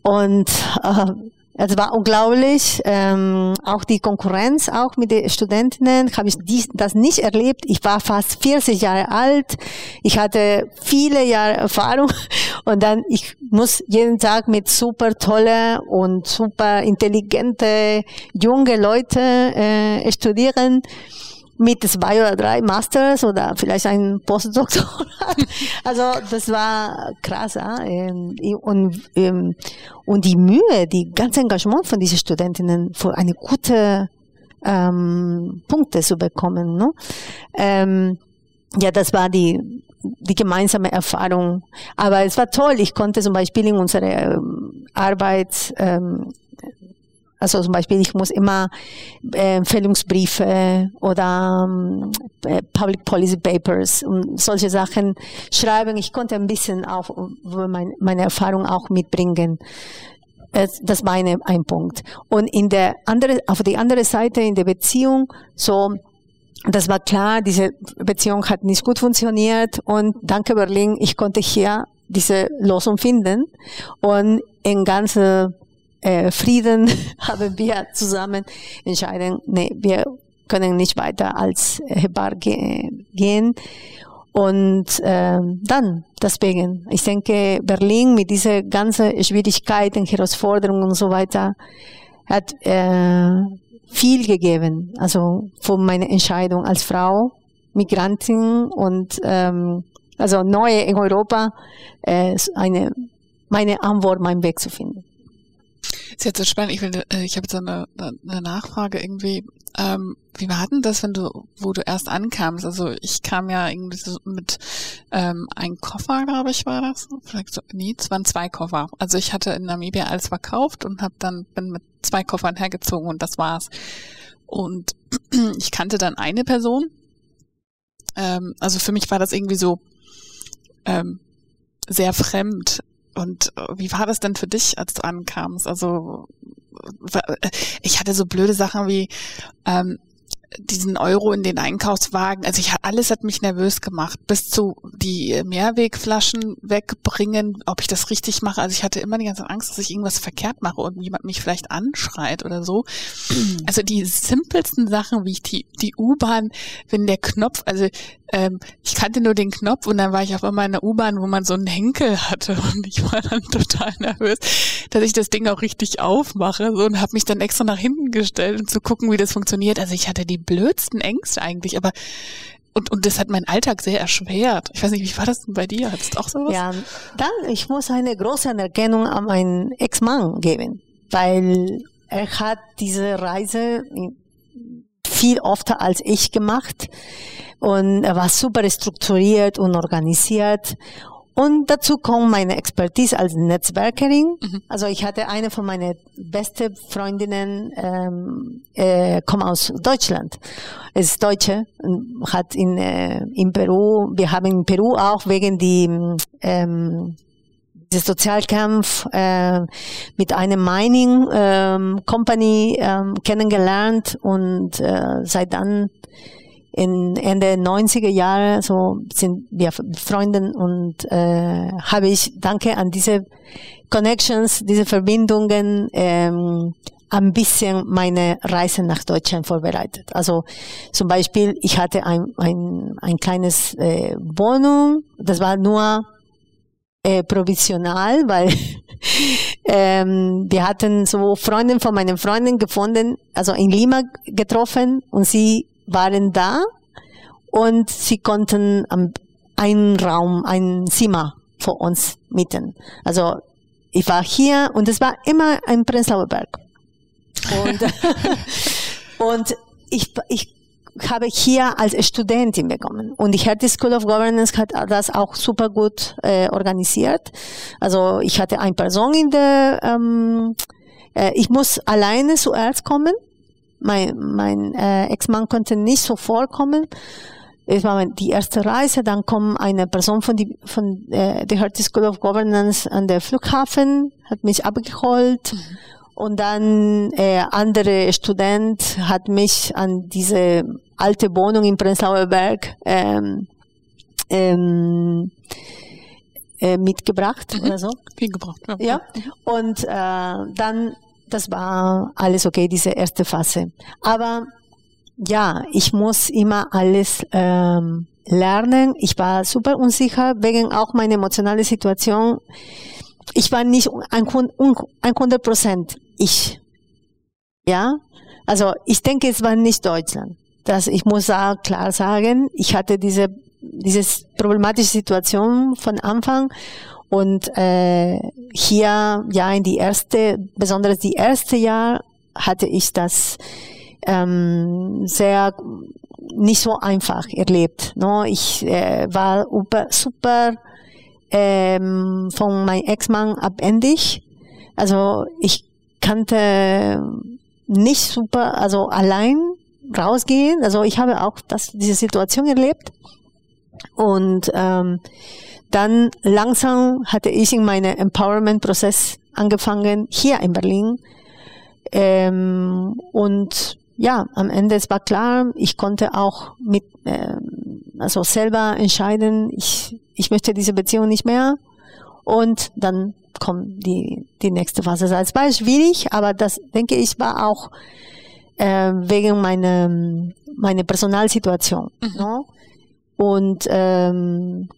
und äh, es war unglaublich. Ähm, auch die Konkurrenz, auch mit den Studentinnen, habe ich dies, das nicht erlebt. Ich war fast 40 Jahre alt. Ich hatte viele Jahre Erfahrung und dann ich muss jeden Tag mit super tolle und super intelligente junge Leute äh, studieren mit zwei oder drei Masters oder vielleicht ein Postdoktorat. Also das war krass. Ja? Ähm, und, ähm, und die Mühe, die ganze Engagement von diesen Studentinnen für eine gute ähm, Punkte zu bekommen. Ne? Ähm, ja, das war die die gemeinsame Erfahrung. Aber es war toll. Ich konnte zum Beispiel in unserer ähm, Arbeit ähm, also zum Beispiel, ich muss immer äh, Empfehlungsbriefe oder äh, Public Policy Papers und solche Sachen schreiben. Ich konnte ein bisschen auch mein, meine Erfahrung auch mitbringen. Das war eine, ein Punkt. Und in der andere, auf die andere Seite in der Beziehung, so, das war klar, diese Beziehung hat nicht gut funktioniert und danke Berlin, ich konnte hier diese Lösung finden und in ganze äh, Frieden haben wir zusammen entschieden, nee, wir können nicht weiter als Hebar ge gehen. Und äh, dann, deswegen, ich denke, Berlin mit dieser ganzen Schwierigkeiten, Herausforderungen und so weiter, hat äh, viel gegeben. Also für meine Entscheidung als Frau, Migrantin und ähm, also neue in Europa, äh, eine, meine Antwort, meinen Weg zu finden. Ist jetzt so spannend. Ich will, äh, ich habe jetzt eine, eine Nachfrage irgendwie. Ähm, wie war denn das, wenn du, wo du erst ankamst? Also ich kam ja irgendwie so mit ähm, einem Koffer, glaube ich, war das. Vielleicht so, nee, es waren zwei Koffer. Also ich hatte in Namibia alles verkauft und habe dann bin mit zwei Koffern hergezogen und das war's. Und ich kannte dann eine Person. Ähm, also für mich war das irgendwie so ähm, sehr fremd. Und äh, wie war das denn für dich, als du ankamst? Also äh, ich hatte so blöde Sachen wie ähm, diesen Euro in den Einkaufswagen. Also ich alles hat mich nervös gemacht, bis zu die Mehrwegflaschen wegbringen, ob ich das richtig mache. Also ich hatte immer die ganze Angst, dass ich irgendwas verkehrt mache und jemand mich vielleicht anschreit oder so. Also die simpelsten Sachen, wie ich die die U-Bahn, wenn der Knopf, also ähm, ich kannte nur den Knopf und dann war ich auf einmal in der U-Bahn, wo man so einen Henkel hatte und ich war dann total nervös, dass ich das Ding auch richtig aufmache so, und habe mich dann extra nach hinten gestellt, um zu gucken, wie das funktioniert. Also ich hatte die blödsten Ängste eigentlich, aber und, und das hat meinen Alltag sehr erschwert. Ich weiß nicht, wie war das denn bei dir? Hattest du auch sowas? Ja, dann, ich muss eine große Anerkennung an meinen Ex-Mann geben, weil er hat diese Reise viel öfter als ich gemacht und er war super strukturiert und organisiert und dazu kommt meine Expertise als Netzwerkerin. Mhm. Also ich hatte eine von meinen besten Freundinnen, ähm, äh, kommt aus Deutschland. Ist Deutsche, hat in, äh, in Peru, wir haben in Peru auch wegen die ähm, des Sozialkampf äh, mit einem Mining ähm, Company ähm, kennengelernt und äh, seit dann in Ende 90er Jahre so sind wir Freunde und äh, habe ich danke an diese Connections, diese Verbindungen ähm, ein bisschen meine Reise nach Deutschland vorbereitet. Also zum Beispiel, ich hatte ein, ein, ein kleines äh, Wohnung, das war nur äh, provisional, weil ähm, wir hatten so Freundin von meinen Freunden gefunden, also in Lima getroffen und sie waren da und sie konnten einen Raum, ein Zimmer für uns mieten. Also ich war hier und es war immer ein Prenzlauer Berg. Und, und ich, ich habe hier als Studentin bekommen. Und die Hertie School of Governance hat das auch super gut äh, organisiert. Also ich hatte eine Person in der, ähm, äh, ich muss alleine zuerst kommen. Mein, mein äh, Ex-Mann konnte nicht sofort kommen. Es war die erste Reise, dann kommt eine Person von, die, von äh, der Hertie School of Governance an der Flughafen, hat mich abgeholt. Mhm. Und dann äh, andere Student hat mich an diese alte Wohnung in Prenzlauer Berg ähm, ähm, äh, mitgebracht mhm. oder so. Hingebracht, ja. ja. Und äh, dann, das war alles okay, diese erste Phase. Aber ja, ich muss immer alles ähm, lernen. Ich war super unsicher wegen auch meiner emotionalen Situation. Ich war nicht 100 Prozent ich. Ja, also ich denke, es war nicht Deutschland. Das, ich muss klar sagen, ich hatte diese diese problematische Situation von Anfang und äh, hier ja in die erste, besonders die erste Jahr hatte ich das ähm, sehr nicht so einfach erlebt. No? Ich äh, war super, super ähm, von meinem Ex-Mann abhängig. Also ich kannte nicht super, also allein rausgehen. Also ich habe auch das, diese Situation erlebt. Und ähm, dann langsam hatte ich in meinem Empowerment-Prozess angefangen, hier in Berlin. Ähm, und ja, am Ende es war klar, ich konnte auch mit, ähm, also selber entscheiden, ich, ich möchte diese Beziehung nicht mehr. Und dann kommt die, die nächste Phase. Es war schwierig, aber das, denke ich, war auch äh, wegen meiner, meiner Personalsituation. Mhm. Ne? Und ähm,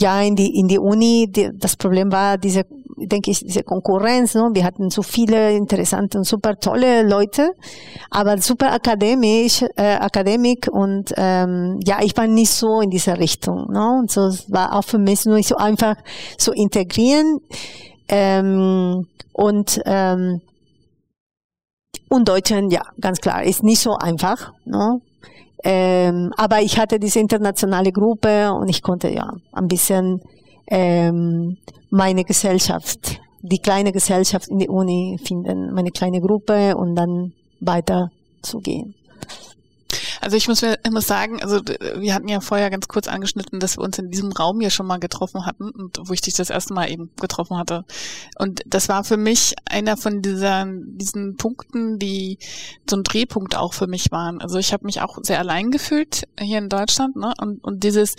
ja, in die, in die Uni, die, das Problem war diese, denke ich, diese Konkurrenz. Ne? Wir hatten so viele interessante und super tolle Leute, aber super akademisch, äh, akademik und ähm, ja, ich war nicht so in dieser Richtung. Ne? Und so war auch für mich nur nicht so einfach zu integrieren. Ähm, und ähm, und Deutschland, ja, ganz klar, ist nicht so einfach. Ne? Ähm, aber ich hatte diese internationale Gruppe und ich konnte ja ein bisschen ähm, meine Gesellschaft, die kleine Gesellschaft in der Uni finden, meine kleine Gruppe und dann weiter zu gehen. Also ich muss mir immer sagen, also wir hatten ja vorher ganz kurz angeschnitten, dass wir uns in diesem Raum hier schon mal getroffen hatten und wo ich dich das erste Mal eben getroffen hatte. Und das war für mich einer von dieser, diesen Punkten, die so ein Drehpunkt auch für mich waren. Also ich habe mich auch sehr allein gefühlt hier in Deutschland, ne? Und, und dieses,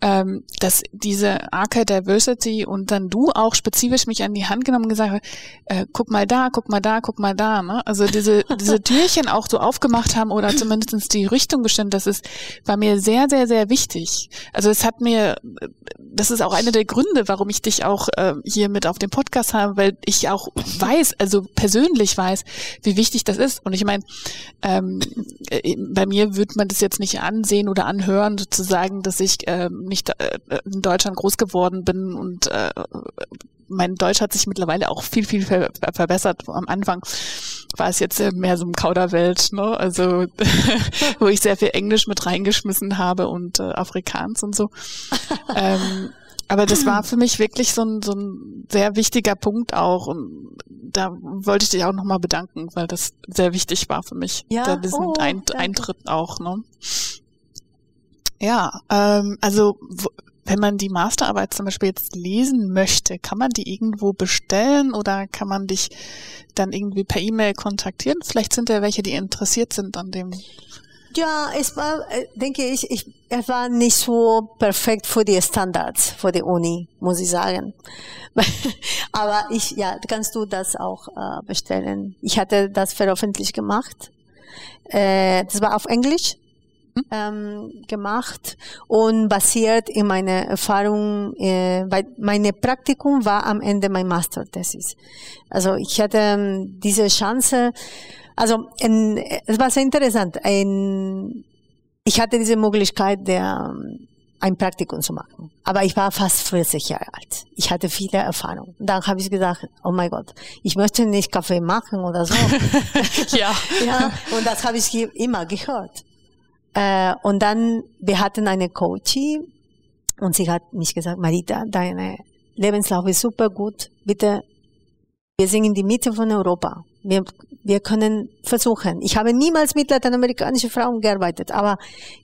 ähm, dass diese Arcade Diversity und dann du auch spezifisch mich an die Hand genommen und gesagt, äh, guck mal da, guck mal da, guck mal da. Ne? Also diese, diese Türchen auch so aufgemacht haben oder zumindest die Richtung bestimmt, das ist, war mir sehr, sehr, sehr wichtig. Also es hat mir, das ist auch einer der Gründe, warum ich dich auch äh, hier mit auf dem Podcast habe, weil ich auch weiß, also persönlich weiß, wie wichtig das ist. Und ich meine, ähm, äh, bei mir würde man das jetzt nicht ansehen oder anhören, sozusagen, dass ich ähm, nicht äh, in Deutschland groß geworden bin und äh, mein Deutsch hat sich mittlerweile auch viel, viel ver verbessert. Am Anfang war es jetzt mehr so ein Kauderwelt, ne? Also wo ich sehr viel Englisch mit reingeschmissen habe und äh, Afrikaans und so. ähm, aber das war für mich wirklich so ein, so ein sehr wichtiger Punkt auch. Und da wollte ich dich auch nochmal bedanken, weil das sehr wichtig war für mich. Ja, da diesen oh, Eintritt auch, ne? Ja, ähm, also wenn man die Masterarbeit zum Beispiel jetzt lesen möchte, kann man die irgendwo bestellen oder kann man dich dann irgendwie per E-Mail kontaktieren? Vielleicht sind da welche, die interessiert sind an dem. Ja, es war, äh, denke ich, ich, es war nicht so perfekt für die Standards, für die Uni, muss ich sagen. Aber ich, ja, kannst du das auch äh, bestellen. Ich hatte das veröffentlicht gemacht. Äh, das war auf Englisch ähm, gemacht und basiert in meiner Erfahrung, äh, weil meine Praktikum war am Ende mein Masterthesis. Also ich hatte ähm, diese Chance, also in, es war sehr interessant. Ein, ich hatte diese Möglichkeit der ein Praktikum zu machen. Aber ich war fast 40 Jahre alt. Ich hatte viele Erfahrungen. Dann habe ich gesagt, oh mein Gott, ich möchte nicht Kaffee machen oder so. ja. ja. Und das habe ich immer gehört. Äh, und dann, wir hatten eine Coachie und sie hat mich gesagt, Marita, deine Lebenslauf ist super gut. Bitte, wir sind in die Mitte von Europa. Wir, wir können versuchen. Ich habe niemals mit lateinamerikanischen Frauen gearbeitet, aber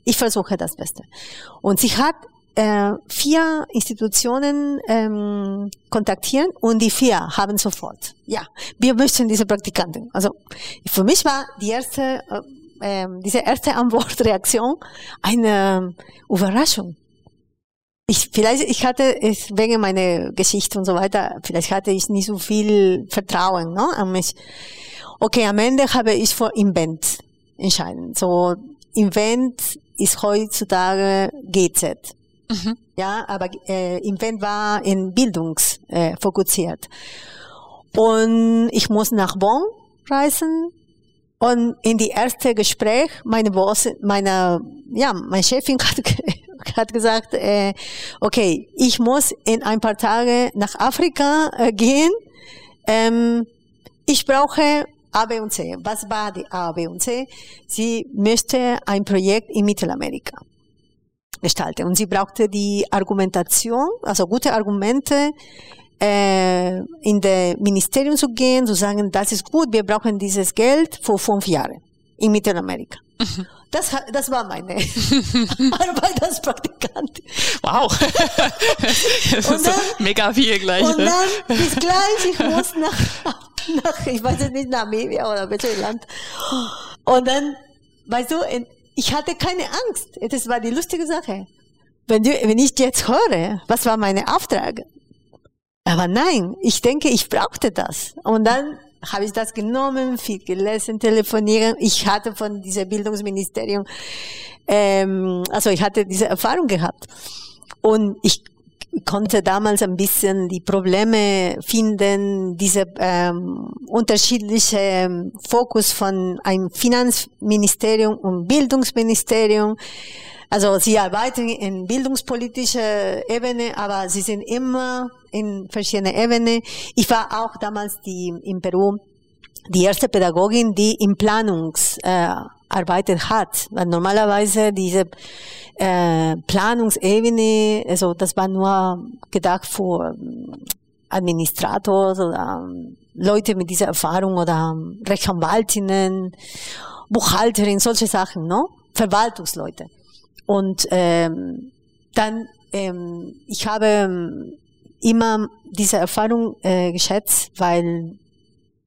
ich versuche das Beste. Und sie hat äh, vier Institutionen ähm, kontaktieren und die vier haben sofort, ja, wir möchten diese Praktikanten. Also für mich war die erste, äh, äh, diese erste Antwortreaktion eine Überraschung. Ich, vielleicht, ich hatte, ich, wegen meiner Geschichte und so weiter, vielleicht hatte ich nicht so viel Vertrauen ne, an mich. Okay, am Ende habe ich vor Invent entscheiden. So, Invent ist heutzutage GZ. Mhm. Ja, aber äh, Invent war in Bildungs äh, fokussiert. Und ich muss nach Bonn reisen. Und in die erste Gespräch, meine Boss, meine, ja, meine Chefin hat, hat gesagt, äh, okay, ich muss in ein paar Tage nach Afrika äh, gehen. Ähm, ich brauche A, B und C. Was war die A, B und C? Sie möchte ein Projekt in Mittelamerika gestalten. Und sie brauchte die Argumentation, also gute Argumente, äh, in das Ministerium zu gehen, zu sagen, das ist gut, wir brauchen dieses Geld vor fünf Jahren in Mittelamerika. Mhm. Das, das war meine Arbeit als Praktikant. Wow. und dann, mega viel gleich. Und dann bis gleich, ich muss nach, nach ich weiß nicht, Namibia oder welches Land. Und dann, weißt du, ich hatte keine Angst. Das war die lustige Sache. Wenn, du, wenn ich jetzt höre, was war mein Auftrag? Aber nein, ich denke, ich brauchte das. Und dann habe ich das genommen, viel gelesen, telefonieren. Ich hatte von diesem Bildungsministerium, ähm, also ich hatte diese Erfahrung gehabt. Und ich konnte damals ein bisschen die Probleme finden, diese ähm, unterschiedliche Fokus von einem Finanzministerium und Bildungsministerium. Also sie arbeiten in bildungspolitischer Ebene, aber sie sind immer in verschiedenen Ebenen. Ich war auch damals die in Peru die erste Pädagogin, die in Planungsarbeit äh, hat. Weil normalerweise diese äh, Planungsebene, also das war nur gedacht für Administrators oder Leute mit dieser Erfahrung oder Rechtsanwaltinnen, Buchhalterin, solche Sachen, no? Verwaltungsleute. Und ähm, dann, ähm, ich habe ähm, immer diese Erfahrung äh, geschätzt, weil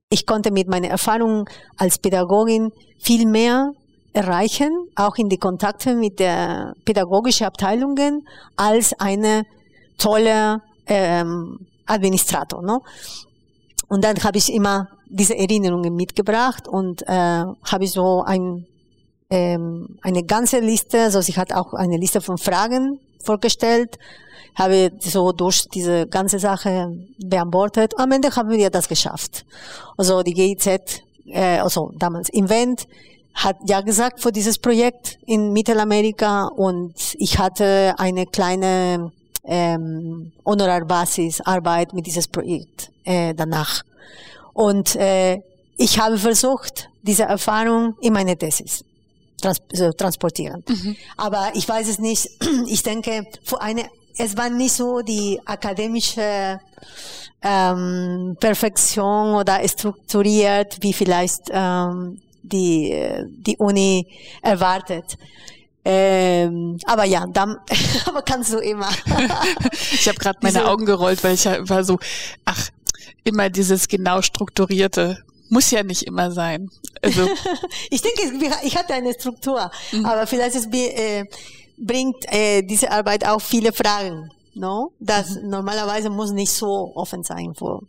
ich konnte mit meiner Erfahrung als Pädagogin viel mehr erreichen, auch in die Kontakte mit der pädagogischen Abteilungen, als eine tolle ähm, Administrator. Ne? Und dann habe ich immer diese Erinnerungen mitgebracht und äh, habe ich so ein ähm, eine ganze Liste, also sie hat auch eine Liste von Fragen vorgestellt, habe so durch diese ganze Sache beantwortet. Am Ende haben wir das geschafft. Also die GIZ, äh, also damals Invent, hat ja gesagt für dieses Projekt in Mittelamerika und ich hatte eine kleine ähm, Honorarbasisarbeit mit dieses Projekt äh, danach. Und äh, ich habe versucht, diese Erfahrung in meine Thesis trans so transportieren. Mhm. Aber ich weiß es nicht. Ich denke, für eine, es war nicht so die akademische ähm, Perfektion oder strukturiert, wie vielleicht ähm, die, die Uni erwartet. Ähm, aber ja, dann aber kannst du immer. ich habe gerade meine Augen gerollt, weil ich war so, ach, immer dieses genau strukturierte muss ja nicht immer sein. Also ich denke, ich hatte eine Struktur, mhm. aber vielleicht ist, äh, bringt äh, diese Arbeit auch viele Fragen. No? Das mhm. normalerweise muss nicht so offen sein für,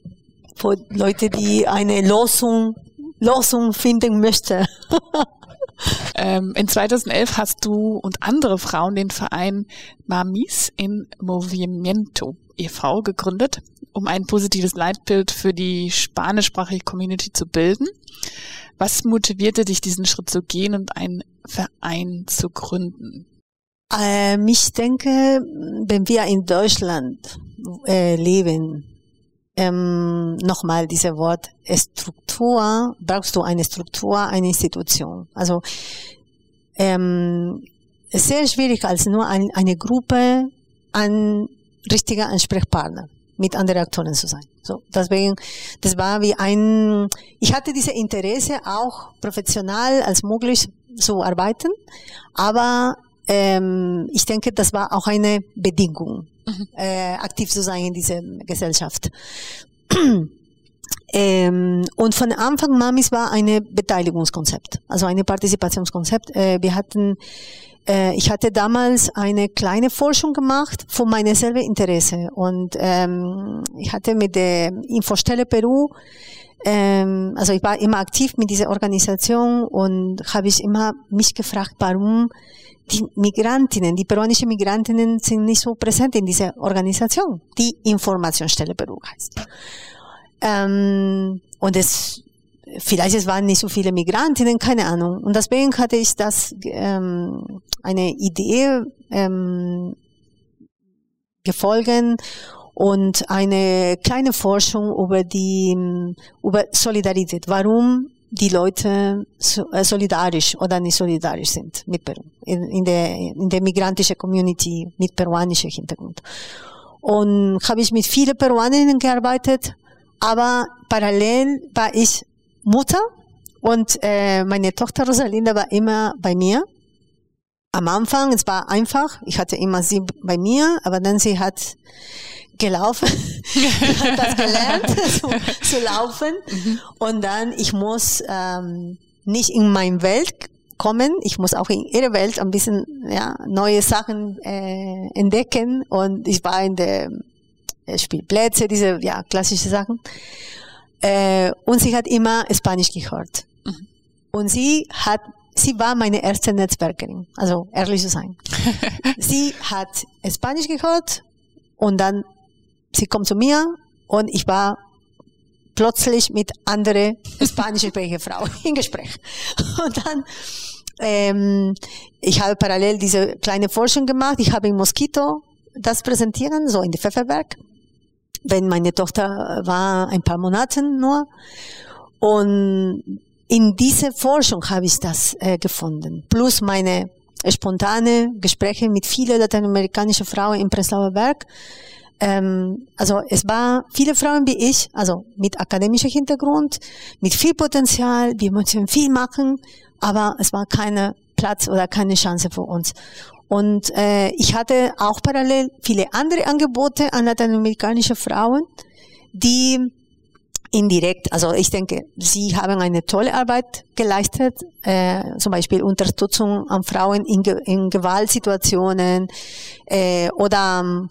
für Leute, die eine Losung, Losung finden möchten. ähm, in 2011 hast du und andere Frauen den Verein Mamis in Movimiento e.V. gegründet, um ein positives Leitbild für die spanischsprachige Community zu bilden. Was motivierte dich, diesen Schritt zu gehen und einen Verein zu gründen? Ähm, ich denke, wenn wir in Deutschland äh, leben, ähm, nochmal diese Wort Struktur, brauchst du eine Struktur, eine Institution. Also ähm, sehr schwierig als nur ein, eine Gruppe an richtiger Ansprechpartner mit anderen Aktoren zu sein. So, deswegen, das war wie ein, ich hatte diese Interesse auch professional als möglich zu arbeiten, aber ähm, ich denke, das war auch eine Bedingung, mhm. äh, aktiv zu sein in dieser Gesellschaft. ähm, und von Anfang an, es war ein Beteiligungskonzept, also ein Partizipationskonzept. Äh, wir hatten, äh, ich hatte damals eine kleine Forschung gemacht von meinem selben Interesse und ähm, ich hatte mit der Infostelle Peru ähm, also ich war immer aktiv mit dieser Organisation und habe ich immer mich gefragt, warum die Migrantinnen, die peruanischen Migrantinnen sind nicht so präsent in dieser Organisation, die Informationsstelle Peru heißt. Ähm, und es, vielleicht es waren nicht so viele Migrantinnen, keine Ahnung. Und deswegen hatte ich das, ähm, eine Idee, ähm, gefolgen und eine kleine Forschung über die, über Solidarität. Warum die Leute äh, solidarisch oder nicht solidarisch sind mit Peru, in, in der, in der migrantischen Community mit peruanischem Hintergrund. Und habe ich mit vielen Peruanerinnen gearbeitet, aber parallel war ich Mutter und äh, meine Tochter Rosalinda war immer bei mir. Am Anfang, es war einfach, ich hatte immer sie bei mir, aber dann sie hat gelaufen, hat das gelernt zu, zu laufen. Mhm. Und dann, ich muss ähm, nicht in meine Welt kommen, ich muss auch in ihre Welt ein bisschen ja, neue Sachen äh, entdecken. Und ich war in der äh, Spielplätze, diese ja, klassische Sachen. Äh, und sie hat immer Spanisch gehört. Mhm. Und sie hat sie war meine erste Netzwerkerin, also ehrlich zu sein. sie hat Spanisch gehört und dann sie kommt zu mir und ich war plötzlich mit andere spanischsprachige Frau im Gespräch. Und dann, ähm, ich habe parallel diese kleine Forschung gemacht. Ich habe in Mosquito das präsentieren, so in der Pfefferberg. Wenn meine Tochter war ein paar Monate nur. Und in dieser Forschung habe ich das äh, gefunden. Plus meine spontane Gespräche mit vielen lateinamerikanischen Frauen im Prenzlauer Berg ähm, also es war viele Frauen wie ich, also mit akademischem Hintergrund, mit viel Potenzial, wir möchten viel machen, aber es war keine Platz oder keine Chance für uns. Und äh, ich hatte auch parallel viele andere Angebote an lateinamerikanische Frauen, die indirekt, also ich denke, sie haben eine tolle Arbeit geleistet, äh, zum Beispiel Unterstützung an Frauen in, in Gewaltsituationen äh, oder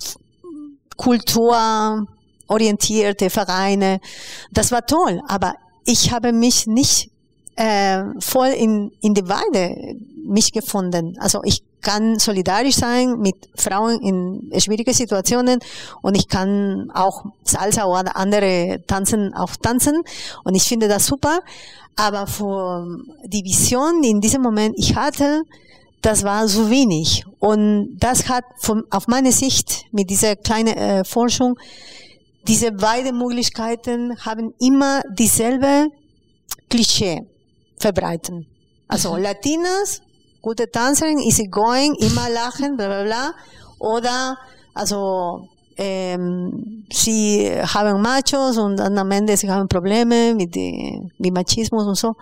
kulturorientierte Vereine. Das war toll, aber ich habe mich nicht äh, voll in, in die Weide mich gefunden. Also ich kann solidarisch sein mit Frauen in schwierigen Situationen und ich kann auch Salsa oder andere tanzen, auch tanzen und ich finde das super. Aber für die Vision, die in diesem Moment ich hatte, das war so wenig. Und das hat von, auf meine Sicht mit dieser kleinen äh, Forschung, diese beiden Möglichkeiten haben immer dieselbe Klischee verbreiten. Also mhm. Latinas, gute Tänzerin, easy going, immer lachen, bla bla bla. Oder also ähm, sie haben Machos und dann am Ende sie haben Probleme mit, die, mit Machismus und so.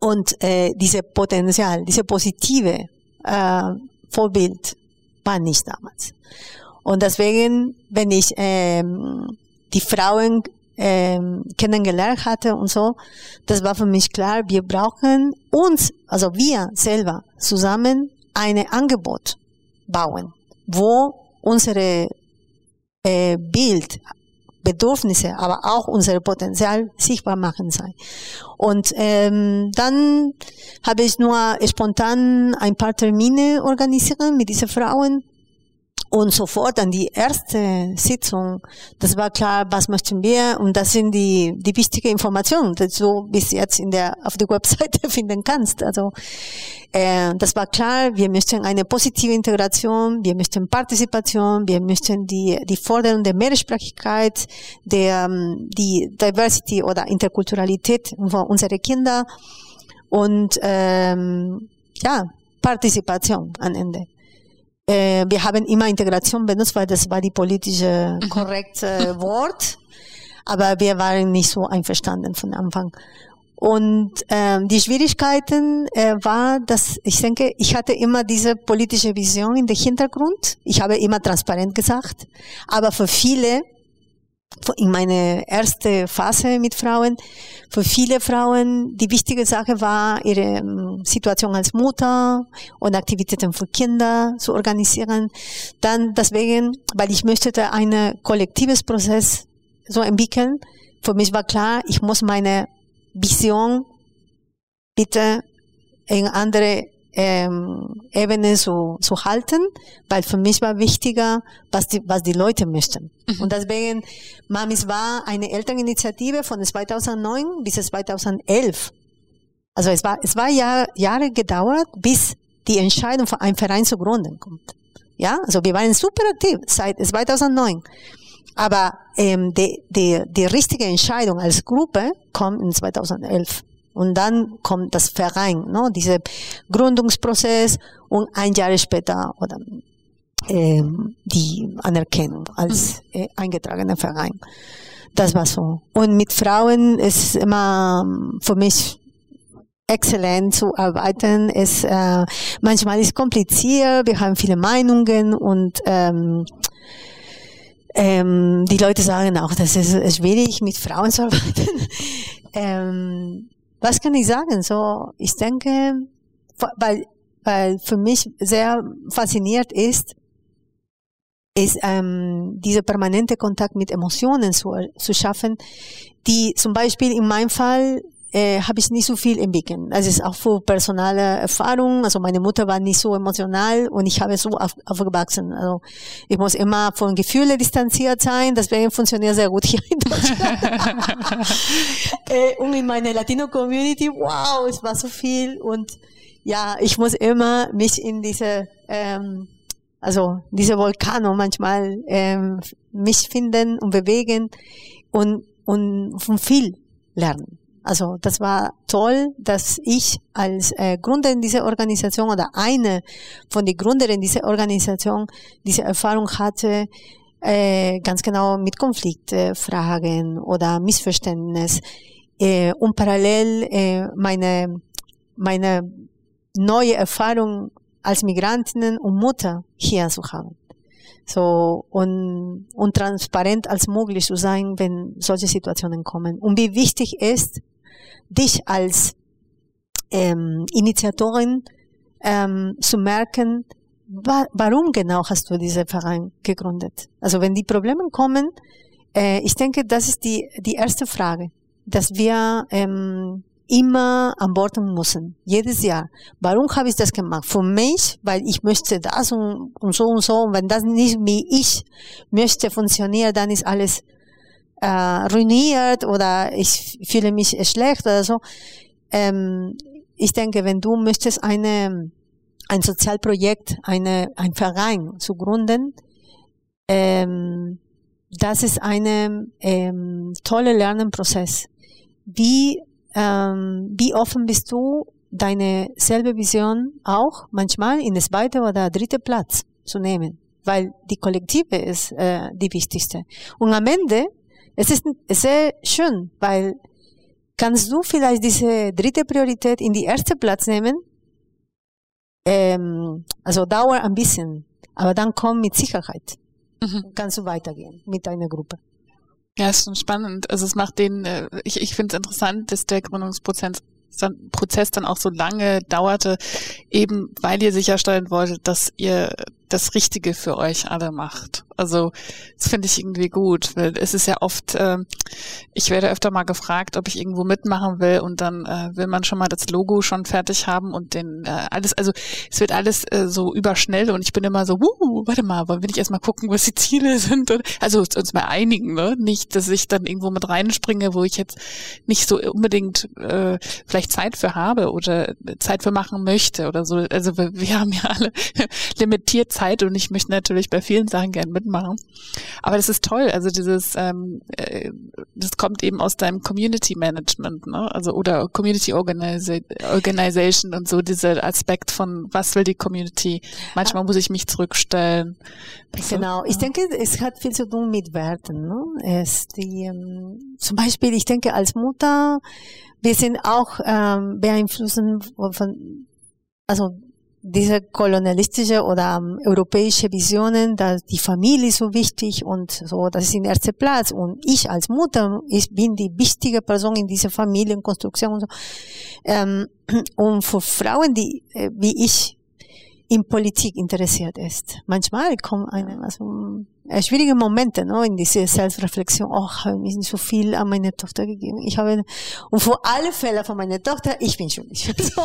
Und äh, diese Potenzial, diese positive äh, Vorbild war nicht damals. Und deswegen, wenn ich ähm, die Frauen ähm, kennengelernt hatte und so, das war für mich klar, wir brauchen uns, also wir selber zusammen ein Angebot bauen, wo unsere äh, Bild Bedürfnisse, aber auch unser Potenzial sichtbar machen sein. Und ähm, dann habe ich nur spontan ein paar Termine organisiert mit diesen Frauen Und sofort an die erste Sitzung, das war klar, was möchten wir und das sind die, die wichtigen Informationen, die du bis jetzt in der, auf der Webseite finden kannst. Also, äh, das war klar, wir möchten eine positive Integration, wir möchten Partizipation, wir möchten die, die Forderung der Mehrsprachigkeit, der, ähm, die Diversity oder Interkulturalität von unseren Kindern und, ähm, ja, Partizipation am Ende. Äh, wir haben immer Integration benutzt, weil das war die politische mhm. korrekte Wort. Aber wir waren nicht so einverstanden von Anfang. Und ähm, die Schwierigkeiten äh, war, dass ich denke, ich hatte immer diese politische Vision in den Hintergrund. Ich habe immer transparent gesagt. Aber für viele in meine erste Phase mit Frauen, für viele Frauen die wichtige Sache war, ihre ähm, Situation als Mutter und Aktivitäten für Kinder zu organisieren. Dann deswegen, weil ich möchte ein kollektives Prozess so entwickeln. Für mich war klar, ich muss meine Vision bitte in andere ähm, Ebene zu, zu halten, weil für mich war wichtiger, was die, was die Leute möchten. Mhm. Und deswegen, Mamis war eine Elterninitiative von 2009 bis 2011. Also es war, es war Jahr, Jahre gedauert, bis die Entscheidung von einem Verein zu Gründen kommt. Ja, also wir waren super aktiv seit 2009. Aber ähm, die, die, die richtige Entscheidung als Gruppe kommt in 2011. Und dann kommt das Verein, ne, dieser Gründungsprozess und ein Jahr später oder äh, die Anerkennung als äh, eingetragener Verein. Das war so. Und mit Frauen ist immer für mich exzellent zu arbeiten. Es äh, manchmal ist kompliziert. Wir haben viele Meinungen und ähm, ähm, die Leute sagen auch, das ist schwierig mit Frauen zu arbeiten. ähm, was kann ich sagen? So, ich denke, weil, weil für mich sehr fasziniert ist, ist ähm, dieser permanente Kontakt mit Emotionen zu, zu schaffen, die zum Beispiel in meinem Fall äh, habe ich nicht so viel entwickelt. Das ist auch für personale Erfahrung. Also meine Mutter war nicht so emotional und ich habe so auf, aufgewachsen. Also ich muss immer von Gefühlen distanziert sein. Deswegen funktioniert sehr gut hier in Deutschland. äh, und in meiner Latino-Community, wow, es war so viel. Und ja, ich muss immer mich in diese ähm, also diese Vulkano manchmal ähm, mich finden und bewegen und und von viel lernen. Also das war toll, dass ich als äh, Gründerin dieser Organisation oder eine von den Gründerinnen dieser Organisation diese Erfahrung hatte, äh, ganz genau mit Konfliktfragen oder Missverständnis äh, und parallel äh, meine meine neue Erfahrung als Migrantinnen und Mutter hier zu haben. So, und, und transparent als möglich zu sein, wenn solche Situationen kommen. Und wie wichtig ist, dich als ähm, Initiatorin ähm, zu merken, wa warum genau hast du diesen Verein gegründet? Also wenn die Probleme kommen, äh, ich denke, das ist die, die erste Frage, dass wir ähm, immer antworten müssen, jedes Jahr. Warum habe ich das gemacht? Für mich, weil ich möchte das und, und so und so. Und wenn das nicht wie ich möchte funktioniert, dann ist alles äh, ruiniert oder ich fühle mich schlecht oder so. Ähm, ich denke, wenn du möchtest eine, ein Sozialprojekt, eine, ein Verein zu gründen, ähm, das ist eine ähm, tolle Lernenprozess. Wie, ähm, wie offen bist du, deine selbe Vision auch manchmal in das zweite oder dritte Platz zu nehmen? Weil die Kollektive ist äh, die wichtigste. Und am Ende es ist sehr schön, weil kannst du vielleicht diese dritte Priorität in die erste Platz nehmen? Ähm, also dauert ein bisschen, aber dann komm mit Sicherheit. Mhm. Kannst du weitergehen mit deiner Gruppe. Ja, ist schon spannend. Also es macht den, äh, ich, ich finde es interessant, dass der Gründungsprozess Prozess dann auch so lange dauerte, eben weil ihr sicherstellen wolltet, dass ihr das Richtige für euch alle macht. Also das finde ich irgendwie gut, weil es ist ja oft, äh, ich werde öfter mal gefragt, ob ich irgendwo mitmachen will und dann äh, will man schon mal das Logo schon fertig haben und den äh, alles, also es wird alles äh, so überschnell und ich bin immer so, uh, warte mal, wollen wir nicht erstmal gucken, was die Ziele sind? Und, also uns mal einigen, ne? Nicht, dass ich dann irgendwo mit reinspringe, wo ich jetzt nicht so unbedingt äh, vielleicht Zeit für habe oder Zeit für machen möchte oder so. Also wir, wir haben ja alle limitiert Zeit und ich möchte natürlich bei vielen Sachen gern mitmachen. Aber das ist toll. Also dieses, ähm, äh, das kommt eben aus deinem Community Management, ne? Also oder Community Organisa Organization und so dieser Aspekt von was will die Community. Manchmal muss ich mich zurückstellen. Also, genau. Ich denke, es hat viel zu tun mit Werten. Ne? Es die, ähm, zum Beispiel, ich denke, als Mutter, wir sind auch ähm, beeinflussen von, also diese kolonialistische oder um, europäische Visionen, dass die Familie so wichtig und so, das ist in erster Platz. Und ich als Mutter, ich bin die wichtige Person in dieser Familienkonstruktion und so. Ähm, und für Frauen, die äh, wie ich in Politik interessiert ist. Manchmal kommen eine, also, äh, schwierige Momente, ne, in diese Selbstreflexion. Oh, habe ich nicht so viel an meine Tochter gegeben. Ich habe, und vor alle Fälle von meiner Tochter, ich bin schuldig. So.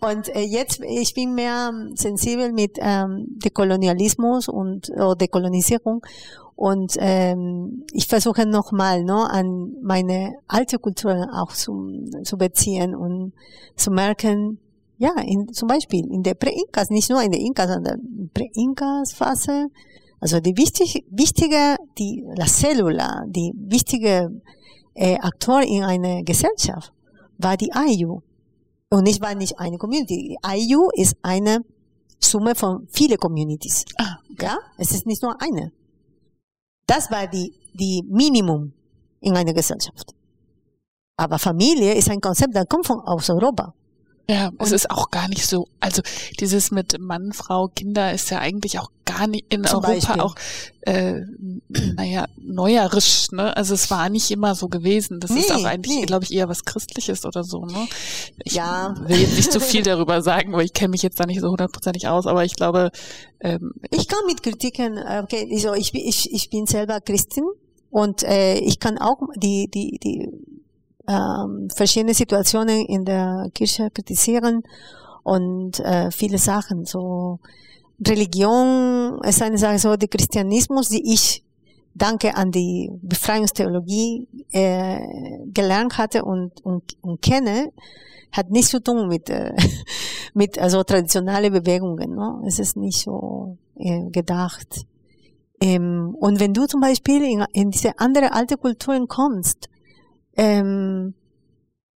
und äh, jetzt, ich bin mehr sensibel mit ähm, Dekolonialismus und oh, Dekolonisierung. Und ähm, ich versuche nochmal ne, an meine alte Kultur auch zu, zu beziehen und zu merken, ja, in, zum Beispiel in der Prä-Inkas, nicht nur in der Inkas, sondern Prä-Inkas-Phase, also die wichtig, wichtige, die la Cellula, die wichtige äh, Aktor in einer Gesellschaft war die IU. Und nicht war nicht eine Community. Die IU ist eine Summe von vielen Communities. Ah, okay. Ja, es ist nicht nur eine. Das war die, die Minimum in einer Gesellschaft. Aber Familie ist ein Konzept, das kommt von, aus Europa. Ja, es ist auch gar nicht so, also dieses mit Mann, Frau, Kinder ist ja eigentlich auch gar nicht in Europa Beispiel. auch, äh, naja, neuerisch, ne? Also es war nicht immer so gewesen. Das nee, ist auch eigentlich, nee. glaube ich, eher was Christliches oder so, ne? Ich ja. will jetzt nicht zu viel darüber sagen, weil ich kenne mich jetzt da nicht so hundertprozentig aus, aber ich glaube, ähm, Ich kann mit Kritiken, äh, okay, also ich, ich, ich bin selber Christin und äh, ich kann auch die, die, die ähm, verschiedene Situationen in der Kirche kritisieren und äh, viele Sachen. So Religion ist eine Sache, so der Christianismus, die ich danke an die Befreiungstheologie äh, gelernt hatte und, und, und kenne, hat nichts zu tun mit äh, mit also traditionelle Bewegungen. Ne? Es ist nicht so äh, gedacht. Ähm, und wenn du zum Beispiel in, in diese andere alte Kulturen kommst, ähm,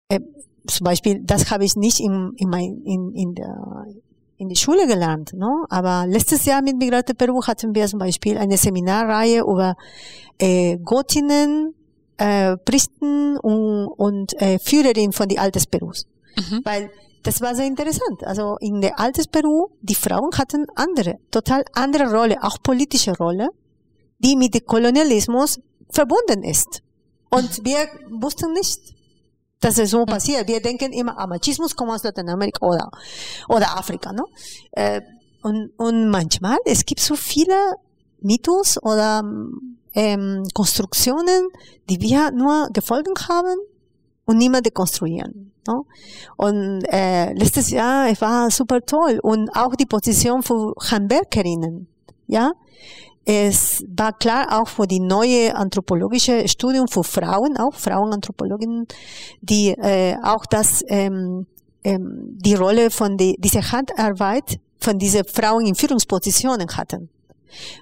äh, zum Beispiel, das habe ich nicht in, in, mein, in, in der in die Schule gelernt, ne? aber letztes Jahr mit Migrate Peru hatten wir zum Beispiel eine Seminarreihe über äh, Gottinnen, äh, Priester und, und äh, Führerin von die Altes Perus. Mhm. Weil das war sehr interessant. Also in der Altes Peru, die Frauen hatten andere, total andere Rolle, auch politische Rolle, die mit dem Kolonialismus verbunden ist. Und wir wussten nicht, dass es so passiert. Wir denken immer, ah, Machismus kommt aus Lateinamerika oder, oder Afrika, ne? Äh, und, und manchmal, es gibt so viele Mythos oder ähm, Konstruktionen, die wir nur gefolgt haben und niemand dekonstruieren. Ne? Und äh, letztes Jahr es war super toll und auch die Position für Handwerkerinnen, ja, es war klar auch für die neue anthropologische Studium für Frauen, auch Frauenanthropologinnen, die äh, auch das ähm, ähm, die Rolle von die, dieser Handarbeit von diesen Frauen in Führungspositionen hatten.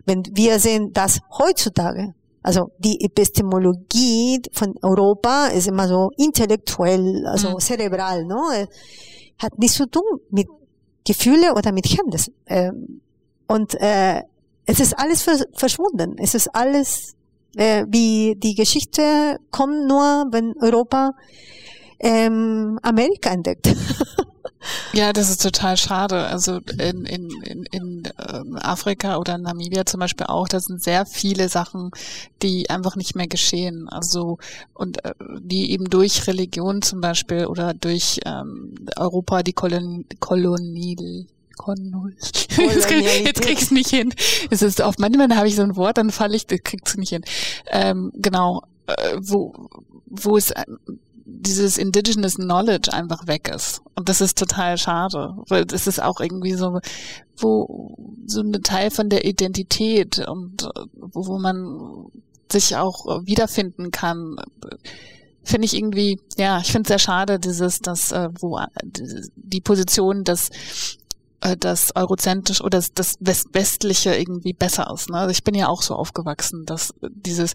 Wenn wir sehen, dass heutzutage, also die Epistemologie von Europa ist immer so intellektuell, also mhm. cerebral, ne? hat nichts zu tun mit Gefühle oder mit Händen. Ähm, und äh, es ist alles verschwunden. Es ist alles, äh, wie die Geschichte kommt nur, wenn Europa ähm, Amerika entdeckt. Ja, das ist total schade. Also in, in, in, in ähm, Afrika oder Namibia zum Beispiel auch, da sind sehr viele Sachen, die einfach nicht mehr geschehen. Also und äh, die eben durch Religion zum Beispiel oder durch ähm, Europa die Kolon Kolonial Jetzt, jetzt kriegst du nicht hin. Es ist auf manchmal habe ich so ein Wort, dann falle ich, kriegst du nicht hin. Ähm, genau, äh, wo wo es äh, dieses indigenous knowledge einfach weg ist. Und das ist total schade, weil das ist auch irgendwie so, wo so ein Teil von der Identität und äh, wo, wo man sich auch wiederfinden kann. Finde ich irgendwie, ja, ich finde es sehr schade, dieses, das, äh, wo die Position des äh, das eurozentrisch oder das, das West westliche irgendwie besser ist. Ne? Also ich bin ja auch so aufgewachsen, dass dieses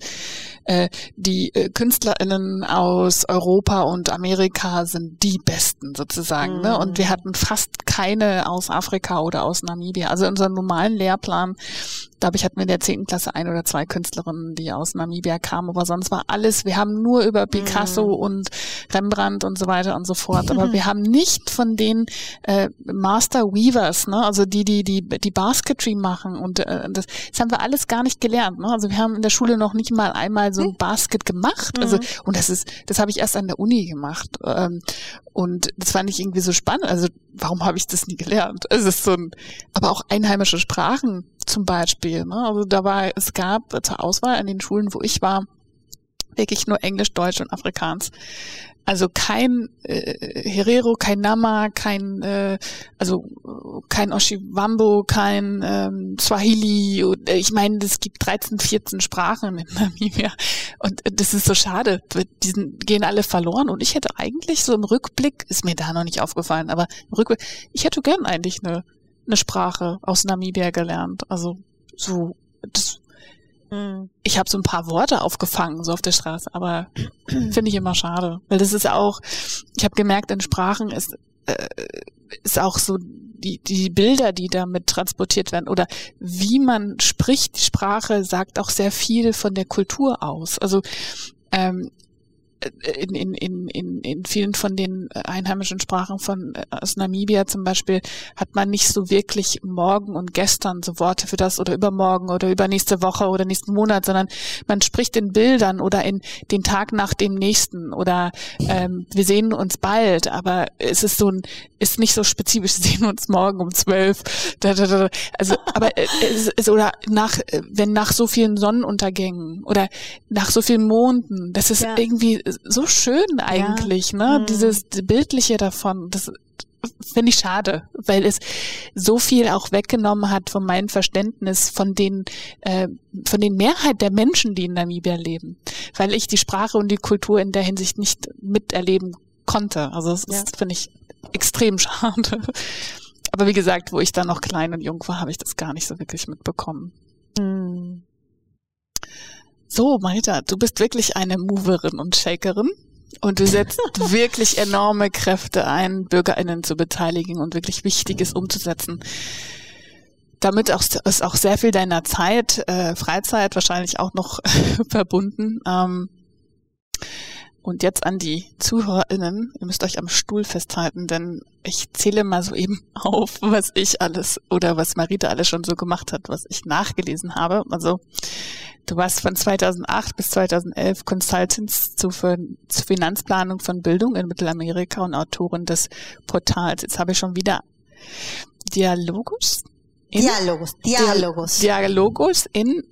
äh, die äh, KünstlerInnen aus Europa und Amerika sind die besten sozusagen. Mhm. Ne? Und wir mhm. hatten fast keine aus Afrika oder aus Namibia. Also unseren normalen Lehrplan, glaube ich, hatten wir in der zehnten Klasse ein oder zwei Künstlerinnen, die aus Namibia kamen, aber sonst war alles, wir haben nur über Picasso mhm. und Rembrandt und so weiter und so fort. Aber wir haben nicht von den äh, Master Weaver Weavers, ne? also die, die, die, die Basketry machen und äh, das, das haben wir alles gar nicht gelernt. Ne? Also wir haben in der Schule noch nicht mal einmal so ein hm. Basket gemacht. Also, mhm. und das ist, das habe ich erst an der Uni gemacht. Ähm, und das fand ich irgendwie so spannend. Also warum habe ich das nie gelernt? Es ist so ein, aber auch einheimische Sprachen zum Beispiel. Ne? Also da war, es gab zur Auswahl an den Schulen, wo ich war, wirklich nur Englisch, Deutsch und Afrikaans. Also kein äh, Herero, kein Nama, kein äh, also kein Oshiwambo, kein ähm, Swahili. Und, äh, ich meine, es gibt 13, 14 Sprachen in Namibia und das ist so schade. Die sind, gehen alle verloren. Und ich hätte eigentlich so im Rückblick, ist mir da noch nicht aufgefallen, aber im Rückblick, ich hätte gern eigentlich eine, eine Sprache aus Namibia gelernt. Also so das. Ich habe so ein paar Worte aufgefangen, so auf der Straße, aber finde ich immer schade. Weil das ist auch, ich habe gemerkt, in Sprachen ist, äh, ist auch so die, die Bilder, die damit transportiert werden oder wie man spricht, die Sprache sagt auch sehr viel von der Kultur aus. Also ähm, in, in, in, in, in vielen von den einheimischen Sprachen von äh, aus Namibia zum Beispiel hat man nicht so wirklich morgen und gestern so Worte für das oder übermorgen oder übernächste Woche oder nächsten Monat, sondern man spricht in Bildern oder in den Tag nach dem nächsten oder ähm, wir sehen uns bald, aber es ist so ein, ist nicht so spezifisch, wir sehen uns morgen um zwölf. Also, aber äh, es ist, oder nach, wenn nach so vielen Sonnenuntergängen oder nach so vielen Monden, das ist ja. irgendwie so schön eigentlich, ja. ne? Mhm. Dieses Bildliche davon, das finde ich schade, weil es so viel auch weggenommen hat von meinem Verständnis von den äh, von den Mehrheit der Menschen, die in Namibia leben, weil ich die Sprache und die Kultur in der Hinsicht nicht miterleben konnte. Also das ja. finde ich extrem schade. Aber wie gesagt, wo ich dann noch klein und jung war, habe ich das gar nicht so wirklich mitbekommen. Mhm. So, Marita, du bist wirklich eine Moverin und Shakerin. Und du setzt wirklich enorme Kräfte ein, BürgerInnen zu beteiligen und wirklich Wichtiges umzusetzen. Damit auch, ist auch sehr viel deiner Zeit, äh, Freizeit wahrscheinlich auch noch verbunden. Ähm, und jetzt an die ZuhörerInnen, ihr müsst euch am Stuhl festhalten, denn ich zähle mal so eben auf, was ich alles oder was Marita alles schon so gemacht hat, was ich nachgelesen habe. Also du warst von 2008 bis 2011 Consultants zur, Finanzplanung von Bildung in Mittelamerika und Autorin des Portals. Jetzt habe ich schon wieder Dialogus? In, Dialogos, Dialogos. Dialogos in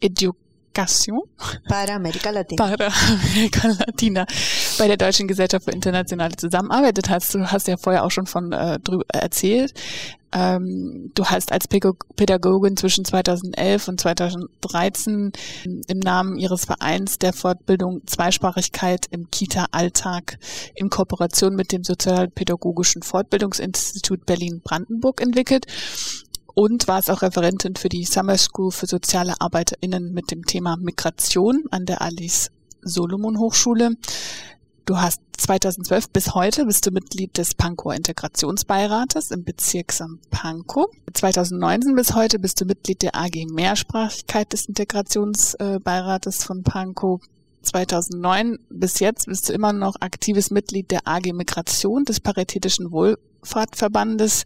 Education Educación para América Latina. Para Amerika Latina bei der Deutschen Gesellschaft für internationale Zusammenarbeit hast. Du hast ja vorher auch schon von äh, drüber erzählt. Ähm, du hast als Pädagogin zwischen 2011 und 2013 im Namen ihres Vereins der Fortbildung Zweisprachigkeit im Kita-Alltag in Kooperation mit dem Sozialpädagogischen Fortbildungsinstitut Berlin-Brandenburg entwickelt und war es auch Referentin für die Summer School für soziale ArbeiterInnen mit dem Thema Migration an der Alice Solomon Hochschule. Du hast 2012 bis heute bist du Mitglied des Pankower Integrationsbeirates im Bezirksamt Pankow. 2019 bis heute bist du Mitglied der AG Mehrsprachigkeit des Integrationsbeirates von Pankow. 2009 bis jetzt bist du immer noch aktives Mitglied der AG Migration des Paritätischen Wohlfahrtverbandes.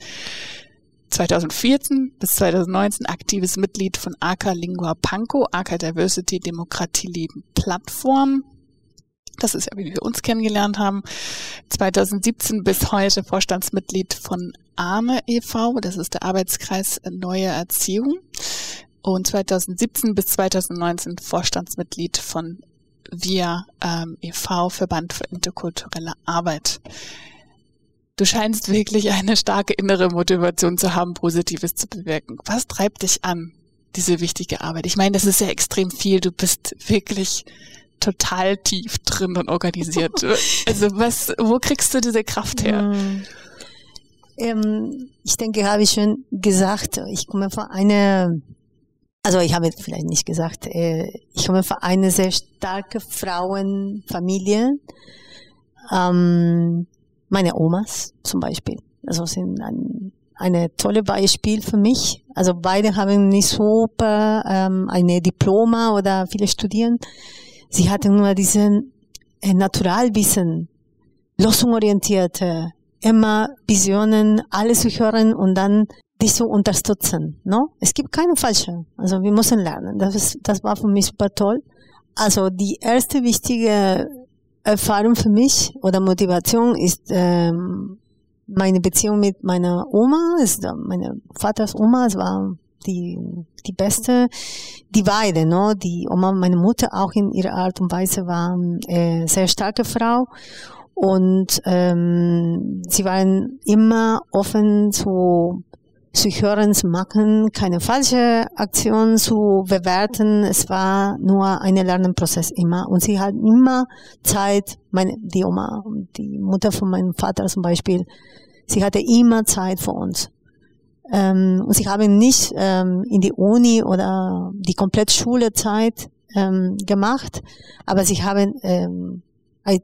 2014 bis 2019 aktives Mitglied von AKA Lingua Panko, AKA Diversity Demokratie Leben Plattform. Das ist ja, wie wir uns kennengelernt haben. 2017 bis heute Vorstandsmitglied von ARME e.V., das ist der Arbeitskreis Neue Erziehung. Und 2017 bis 2019 Vorstandsmitglied von VIA ähm, e.V., Verband für interkulturelle Arbeit. Du scheinst wirklich eine starke innere Motivation zu haben, Positives zu bewirken. Was treibt dich an, diese wichtige Arbeit? Ich meine, das ist ja extrem viel. Du bist wirklich total tief drin und organisiert. also was, wo kriegst du diese Kraft her? Mm. Ähm, ich denke, habe ich schon gesagt, ich komme von einer, also ich habe vielleicht nicht gesagt, äh, ich komme von einer sehr starke Frauenfamilie. Ähm, meine Omas zum Beispiel. Also sind ein, eine tolle Beispiel für mich. Also beide haben nicht super ähm, eine Diploma oder viele studieren. Sie hatten nur diesen äh, Naturalwissen, lösungsorientierte, immer Visionen, alles zu hören und dann dich zu unterstützen. No? Es gibt keine falsche. Also wir müssen lernen. Das, ist, das war für mich super toll. Also die erste wichtige Erfahrung für mich oder Motivation ist ähm, meine Beziehung mit meiner Oma, ist äh, meine Vaters Oma, es war die die beste, die beide, no, die Oma, meine Mutter auch in ihrer Art und Weise war äh, sehr starke Frau. Und ähm, sie waren immer offen zu zu hören, zu machen, keine falsche Aktion zu bewerten. Es war nur ein Lernprozess immer. Und sie hat immer Zeit, meine, die Oma, die Mutter von meinem Vater zum Beispiel, sie hatte immer Zeit für uns. Ähm, und sie haben nicht ähm, in die Uni oder die komplette Schulezeit ähm, gemacht, aber sie haben ähm,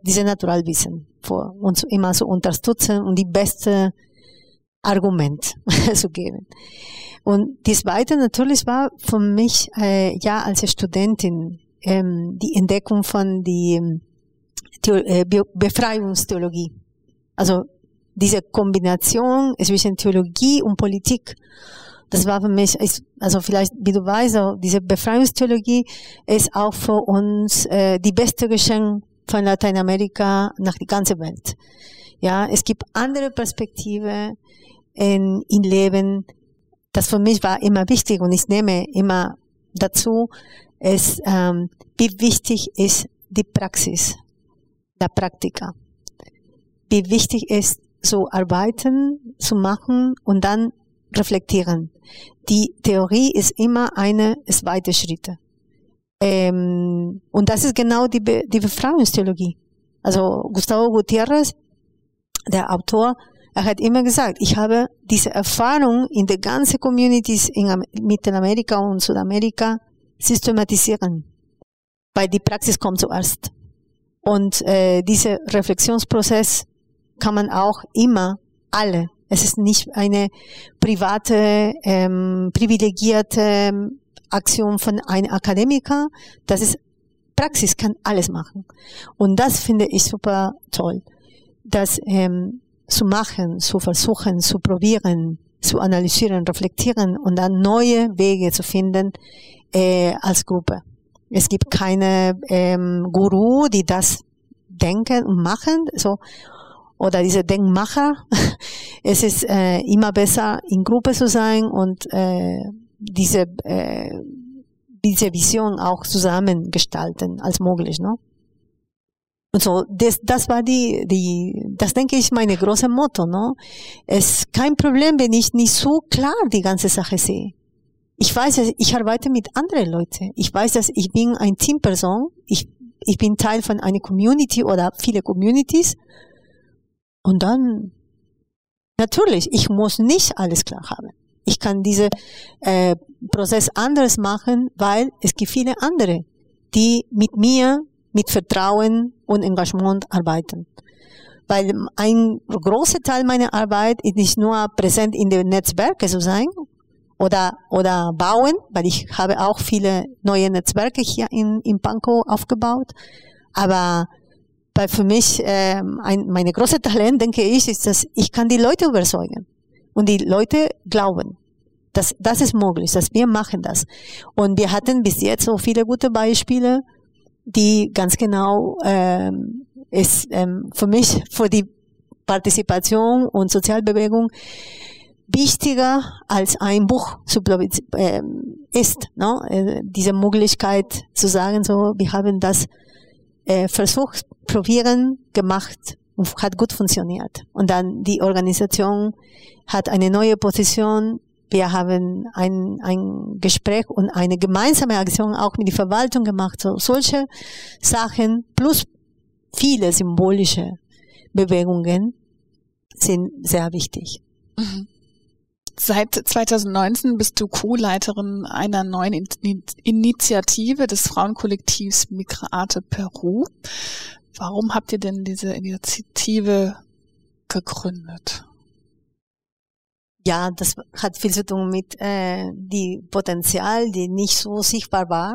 diese Naturalwissen für uns immer so unterstützen und die beste Argument zu geben. Und das Zweite natürlich war für mich äh, ja als Studentin ähm, die Entdeckung von die Theor äh, Befreiungstheologie. Also diese Kombination zwischen Theologie und Politik. Das war für mich, ist, also vielleicht, wie du weißt, diese Befreiungstheologie ist auch für uns äh, die beste Geschenk von Lateinamerika nach die ganze Welt. Ja, es gibt andere Perspektive in, in Leben. Das für mich war immer wichtig und ich nehme immer dazu, ist, ähm, wie wichtig ist die Praxis, der Praktika. Wie wichtig ist, so arbeiten, zu machen und dann reflektieren. Die Theorie ist immer eine zweite Schritte. Ähm, und das ist genau die, Be die Befreiungstheologie. Also Gustavo Gutierrez, der Autor, er hat immer gesagt, ich habe diese Erfahrung in der ganzen Communities in Mittelamerika und Südamerika systematisieren, weil die Praxis kommt zuerst. Und äh, dieser Reflexionsprozess kann man auch immer alle. Es ist nicht eine private, ähm, privilegierte Aktion von einem Akademiker. Das ist Praxis, kann alles machen. Und das finde ich super toll, dass ähm, zu machen, zu versuchen, zu probieren, zu analysieren, reflektieren und dann neue Wege zu finden äh, als Gruppe. Es gibt keine ähm, Guru, die das denken und machen, so oder diese Denkmacher. es ist äh, immer besser, in Gruppe zu sein und äh, diese äh, diese Vision auch zusammen gestalten als möglich, ne? Und so, das, das war die, die, das denke ich meine große Motto, no? Es ist kein Problem, wenn ich nicht so klar die ganze Sache sehe. Ich weiß, ich arbeite mit anderen Leuten. Ich weiß, dass ich bin ein Teamperson. Ich, ich bin Teil von einer Community oder viele Communities. Und dann, natürlich, ich muss nicht alles klar haben. Ich kann diesen äh, Prozess anders machen, weil es gibt viele andere, die mit mir mit Vertrauen und Engagement arbeiten. Weil ein großer Teil meiner Arbeit ist nicht nur präsent in den Netzwerken zu sein oder, oder bauen, weil ich habe auch viele neue Netzwerke hier in, in Pankow aufgebaut. Aber weil für mich äh, ein, meine große Talent, denke ich, ist, dass ich kann die Leute überzeugen. Und die Leute glauben. Das, das ist möglich, dass wir machen das. Und wir hatten bis jetzt so viele gute Beispiele, die ganz genau ähm, ist ähm, für mich für die Partizipation und Sozialbewegung wichtiger als ein Buch zu äh, ist. Ne? Äh, diese Möglichkeit zu sagen, so wir haben das äh, versucht, probieren, gemacht und hat gut funktioniert. Und dann die Organisation hat eine neue Position. Wir haben ein, ein Gespräch und eine gemeinsame Aktion auch mit der Verwaltung gemacht. So, solche Sachen plus viele symbolische Bewegungen sind sehr wichtig. Mhm. Seit 2019 bist du Co-Leiterin einer neuen In Initiative des Frauenkollektivs Migrate Peru. Warum habt ihr denn diese Initiative gegründet? Ja, das hat viel zu tun mit äh, die Potenzial, die nicht so sichtbar war.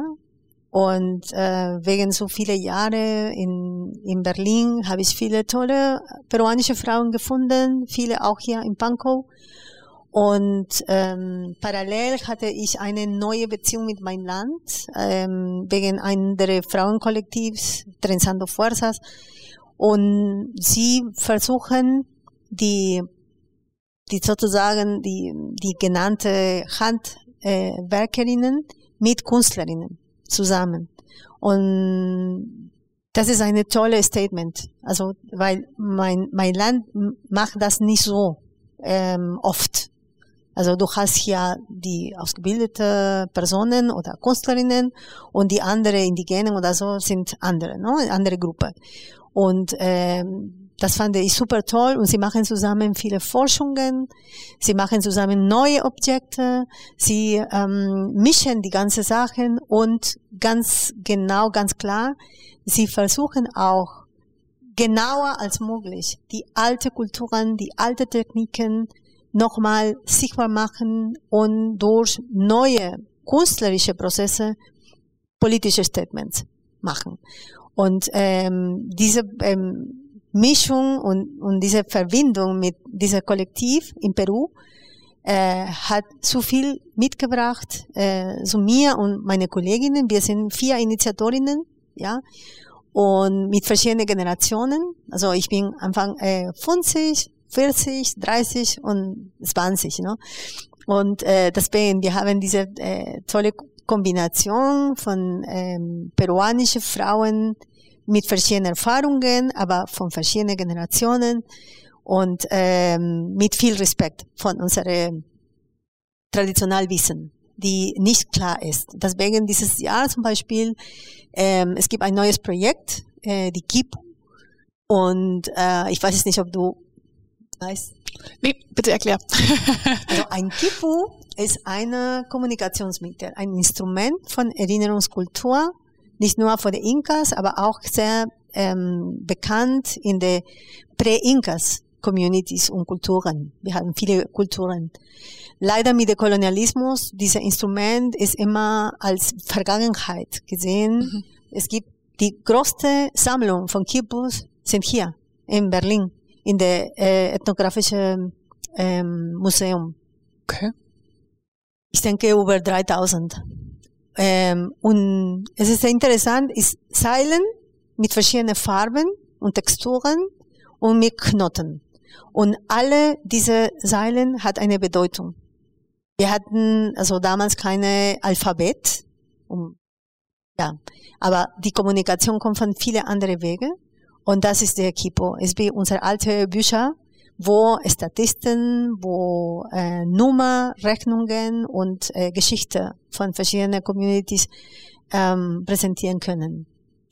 Und äh, wegen so viele Jahre in, in Berlin habe ich viele tolle peruanische Frauen gefunden, viele auch hier in Pankow. Und ähm, parallel hatte ich eine neue Beziehung mit meinem Land, ähm, wegen anderer Frauenkollektivs, Trenzando Fuerzas. Und sie versuchen, die, die sozusagen, die, die genannte Handwerkerinnen mit Künstlerinnen zusammen. Und das ist eine tolle Statement. Also, weil mein, mein Land macht das nicht so ähm, oft. Also du hast hier die ausgebildete Personen oder Künstlerinnen und die andere Indigenen oder so sind andere, ne? andere Gruppe. Und ähm, das fand ich super toll. Und sie machen zusammen viele Forschungen, sie machen zusammen neue Objekte, sie ähm, mischen die ganze Sachen und ganz genau, ganz klar, sie versuchen auch genauer als möglich die alte Kulturen, die alte Techniken nochmal sichtbar machen und durch neue künstlerische Prozesse politische Statements machen. Und ähm, diese ähm, Mischung und, und diese Verbindung mit dieser Kollektiv in Peru äh, hat zu viel mitgebracht, äh, zu mir und meine Kolleginnen. Wir sind vier Initiatorinnen, ja, und mit verschiedenen Generationen. Also ich bin Anfang äh, 50, 40, 30 und 20, ne? Und äh, deswegen, wir haben diese äh, tolle Kombination von ähm, peruanischen Frauen, mit verschiedenen Erfahrungen, aber von verschiedenen Generationen und ähm, mit viel Respekt von unserem Traditionalwissen, die nicht klar ist. Deswegen dieses Jahr zum Beispiel, ähm, es gibt ein neues Projekt, äh, die KIPU, und äh, ich weiß jetzt nicht, ob du weißt. Nee, bitte erklär. also ein KIPU ist eine Kommunikationsmittel, ein Instrument von Erinnerungskultur, nicht nur von den Inkas, aber auch sehr ähm, bekannt in den Prä-Inkas Communities und Kulturen. Wir haben viele Kulturen. Leider mit dem Kolonialismus, dieses Instrument ist immer als Vergangenheit gesehen. Mhm. Es gibt die größte Sammlung von Kibbutz sind hier in Berlin in der äh, ethnografischen ähm, Museum. Okay. Ich denke über 3000. Ähm, und es ist sehr interessant, ist Seilen mit verschiedenen Farben und Texturen und mit Knoten. Und alle diese Seilen hat eine Bedeutung. Wir hatten also damals keine Alphabet. Um, ja, aber die Kommunikation kommt von vielen anderen Wegen. Und das ist der Kipo. Es ist wie unsere alte Bücher, wo Statisten, wo äh, Nummer, Rechnungen und äh, Geschichte von verschiedenen Communities ähm, präsentieren können.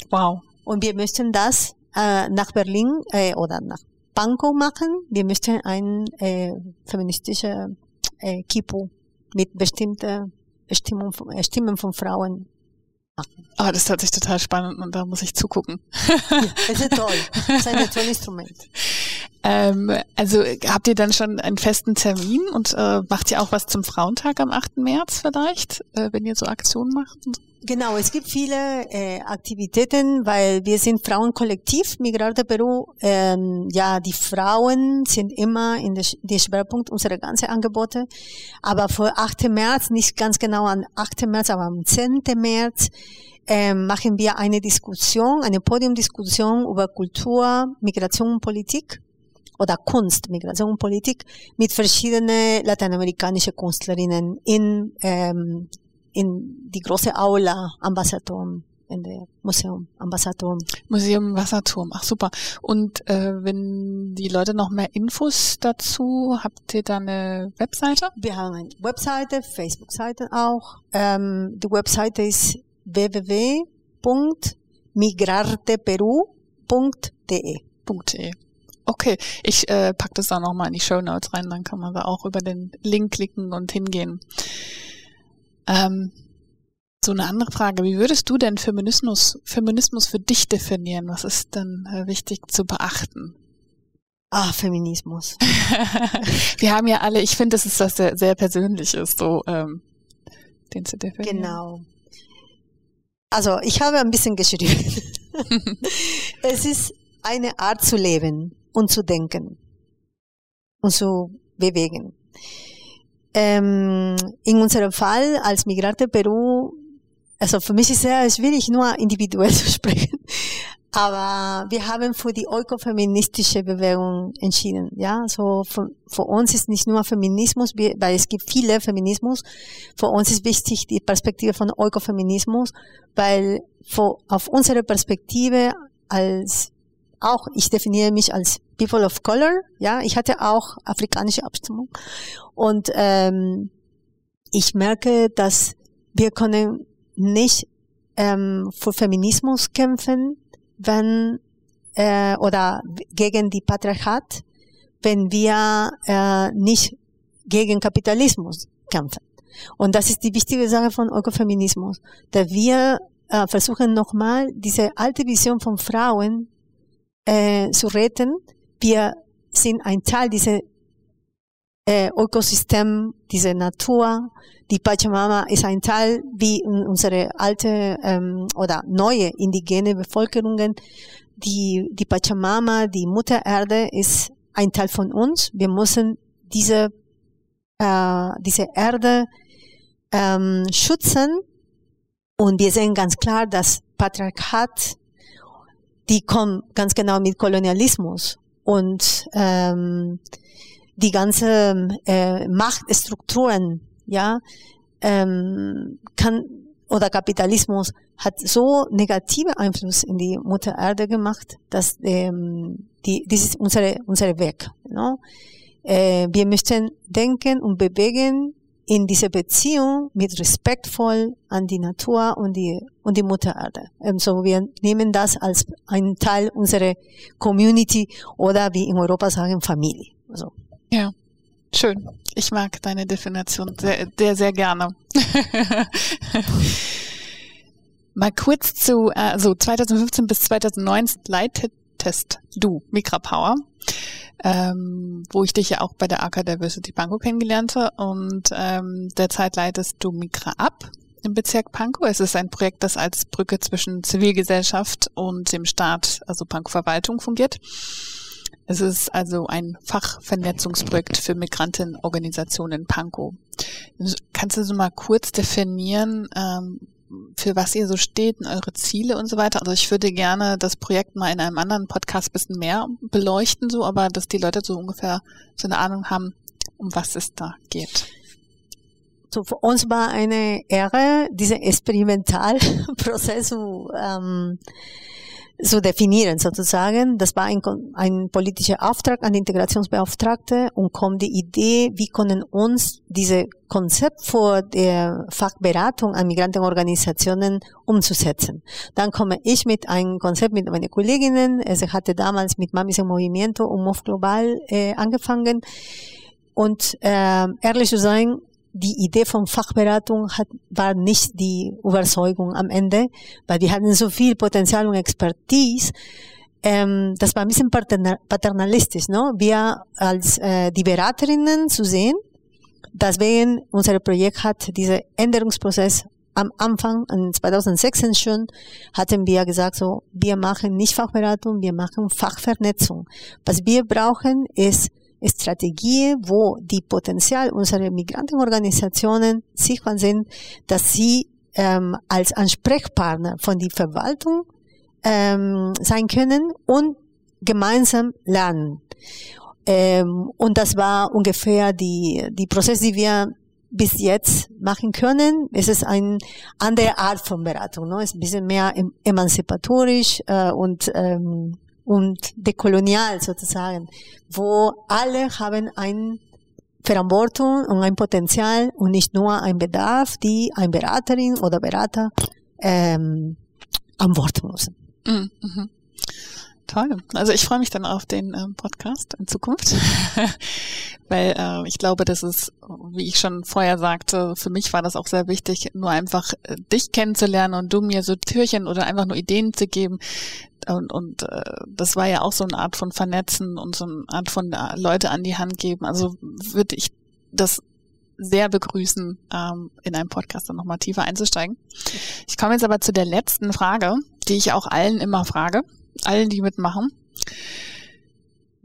Wow. Und wir möchten das äh, nach Berlin äh, oder nach Pankow machen. Wir möchten ein äh, feministische äh, Kipu mit bestimmten Stimmung, Stimmen von Frauen machen. Ah, das hört sich total spannend und da muss ich zugucken. ja, es ist toll. Es ist ein tolles Instrument. Ähm, also habt ihr dann schon einen festen Termin und äh, macht ihr auch was zum Frauentag am 8. März vielleicht, äh, wenn ihr so Aktionen macht? Genau, es gibt viele äh, Aktivitäten, weil wir sind Frauenkollektiv Migrarte Peru. Ähm, ja, die Frauen sind immer in der, der Schwerpunkt unserer ganzen Angebote. Aber für 8. März, nicht ganz genau am 8. März, aber am 10. März, ähm, machen wir eine Diskussion, eine Podiumdiskussion über Kultur, Migration und Politik oder Kunst, Migration und Politik mit verschiedenen lateinamerikanischen Künstlerinnen in, ähm, in die große Aula am Wasserturm in der Museum am Wasserturm. Museum Wasserturm, ach super. Und äh, wenn die Leute noch mehr Infos dazu, habt ihr da eine Webseite? Wir haben eine Webseite, Facebook-Seite auch. Ähm, die Webseite ist www.migrarteperu.de. .de. Okay, ich äh, pack das dann nochmal in die Show Notes rein, dann kann man da auch über den Link klicken und hingehen. Ähm, so eine andere Frage, wie würdest du denn Feminismus, Feminismus für dich definieren? Was ist denn äh, wichtig zu beachten? Ah, Feminismus. Wir haben ja alle, ich finde, das ist was sehr, sehr Persönliches, so ähm, den zu definieren. Genau. Also ich habe ein bisschen geschrieben. es ist eine Art zu leben und zu denken und zu bewegen. Ähm, in unserem Fall als Migrante Peru, also für mich ist es sehr schwierig, nur individuell zu sprechen. Aber wir haben für die ökofeministische Bewegung entschieden. Ja, so für, für uns ist nicht nur Feminismus, weil es gibt viele Feminismus. Für uns ist wichtig die Perspektive von Ökofeminismus, weil für, auf unsere Perspektive als auch, ich definiere mich als People of Color. Ja, ich hatte auch afrikanische Abstimmung und ähm, ich merke, dass wir können nicht ähm, für Feminismus kämpfen, wenn äh, oder gegen die Patriarchat, wenn wir äh, nicht gegen Kapitalismus kämpfen. Und das ist die wichtige Sache von Ökofeminismus, dass wir äh, versuchen nochmal diese alte Vision von Frauen äh, zu retten. Wir sind ein Teil dieser äh, Ökosystem, dieser Natur. Die Pachamama ist ein Teil wie unsere alte ähm, oder neue indigene Bevölkerungen. Die, die Pachamama, die Mutter Erde ist ein Teil von uns. Wir müssen diese, äh, diese Erde ähm, schützen. Und wir sehen ganz klar, dass Patriarchat, die kommt ganz genau mit Kolonialismus. Und ähm, die ganze äh, Machtstrukturen, ja, ähm, kann oder Kapitalismus hat so negative Einfluss in die Mutter Erde gemacht, dass ähm, die, das ist unsere unsere Weg. No? Äh, wir möchten denken und bewegen in diese Beziehung mit respektvoll an die Natur und die und die Mutter Erde. Also wir nehmen das als einen Teil unserer Community oder wie in Europa sagen Familie. Also. Ja, schön. Ich mag deine Definition sehr, sehr, sehr gerne. Mal kurz zu, also 2015 bis 2019 leitetest du Migrapower, ähm, wo ich dich ja auch bei der AK Diversity Pankow kennengelernte und ähm, derzeit leitest du Migra ab im Bezirk Pankow. Es ist ein Projekt, das als Brücke zwischen Zivilgesellschaft und dem Staat, also Pankow Verwaltung fungiert. Es ist also ein Fachvernetzungsprojekt für Migrantenorganisationen in Pankow. Kannst du so mal kurz definieren, ähm, für was ihr so steht und eure Ziele und so weiter? Also ich würde gerne das Projekt mal in einem anderen Podcast ein bisschen mehr beleuchten, so, aber dass die Leute so ungefähr so eine Ahnung haben, um was es da geht. So, für uns war eine Ehre, dieser Experimentalprozess ähm, so definieren sozusagen. Das war ein, ein politischer Auftrag an die Integrationsbeauftragte und kommt die Idee, wie können uns diese Konzept vor der Fachberatung an Migrantenorganisationen umzusetzen. Dann komme ich mit einem Konzept mit meinen Kolleginnen. Ich hatte damals mit Mamis im Movimiento und MOV Global äh, angefangen. Und äh, ehrlich zu sein, die Idee von Fachberatung hat, war nicht die Überzeugung am Ende, weil wir hatten so viel Potenzial und Expertise. Ähm, das war ein bisschen paternalistisch, no? Wir als äh, die Beraterinnen zu sehen, deswegen unser Projekt hat diesen Änderungsprozess am Anfang, in 2016 schon, hatten wir gesagt, so, wir machen nicht Fachberatung, wir machen Fachvernetzung. Was wir brauchen, ist Strategie, wo die Potenzial unserer Migrantenorganisationen sichtbar sind, dass sie ähm, als Ansprechpartner von die Verwaltung ähm, sein können und gemeinsam lernen. Ähm, und das war ungefähr die, die Prozess, die wir bis jetzt machen können. Es ist eine andere Art von Beratung. Ne? Es ist ein bisschen mehr emanzipatorisch äh, und, ähm, und dekolonial sozusagen, wo alle haben ein Verantwortung und ein Potenzial und nicht nur ein Bedarf, die ein Beraterin oder Berater ähm, antworten müssen. Mhm. mhm. Toll. Also ich freue mich dann auf den ähm, Podcast in Zukunft, weil äh, ich glaube, das ist, wie ich schon vorher sagte, für mich war das auch sehr wichtig, nur einfach äh, dich kennenzulernen und du mir so Türchen oder einfach nur Ideen zu geben. Und, und äh, das war ja auch so eine Art von Vernetzen und so eine Art von äh, Leute an die Hand geben. Also würde ich das sehr begrüßen, ähm, in einem Podcast dann nochmal tiefer einzusteigen. Ich komme jetzt aber zu der letzten Frage, die ich auch allen immer frage allen, die mitmachen.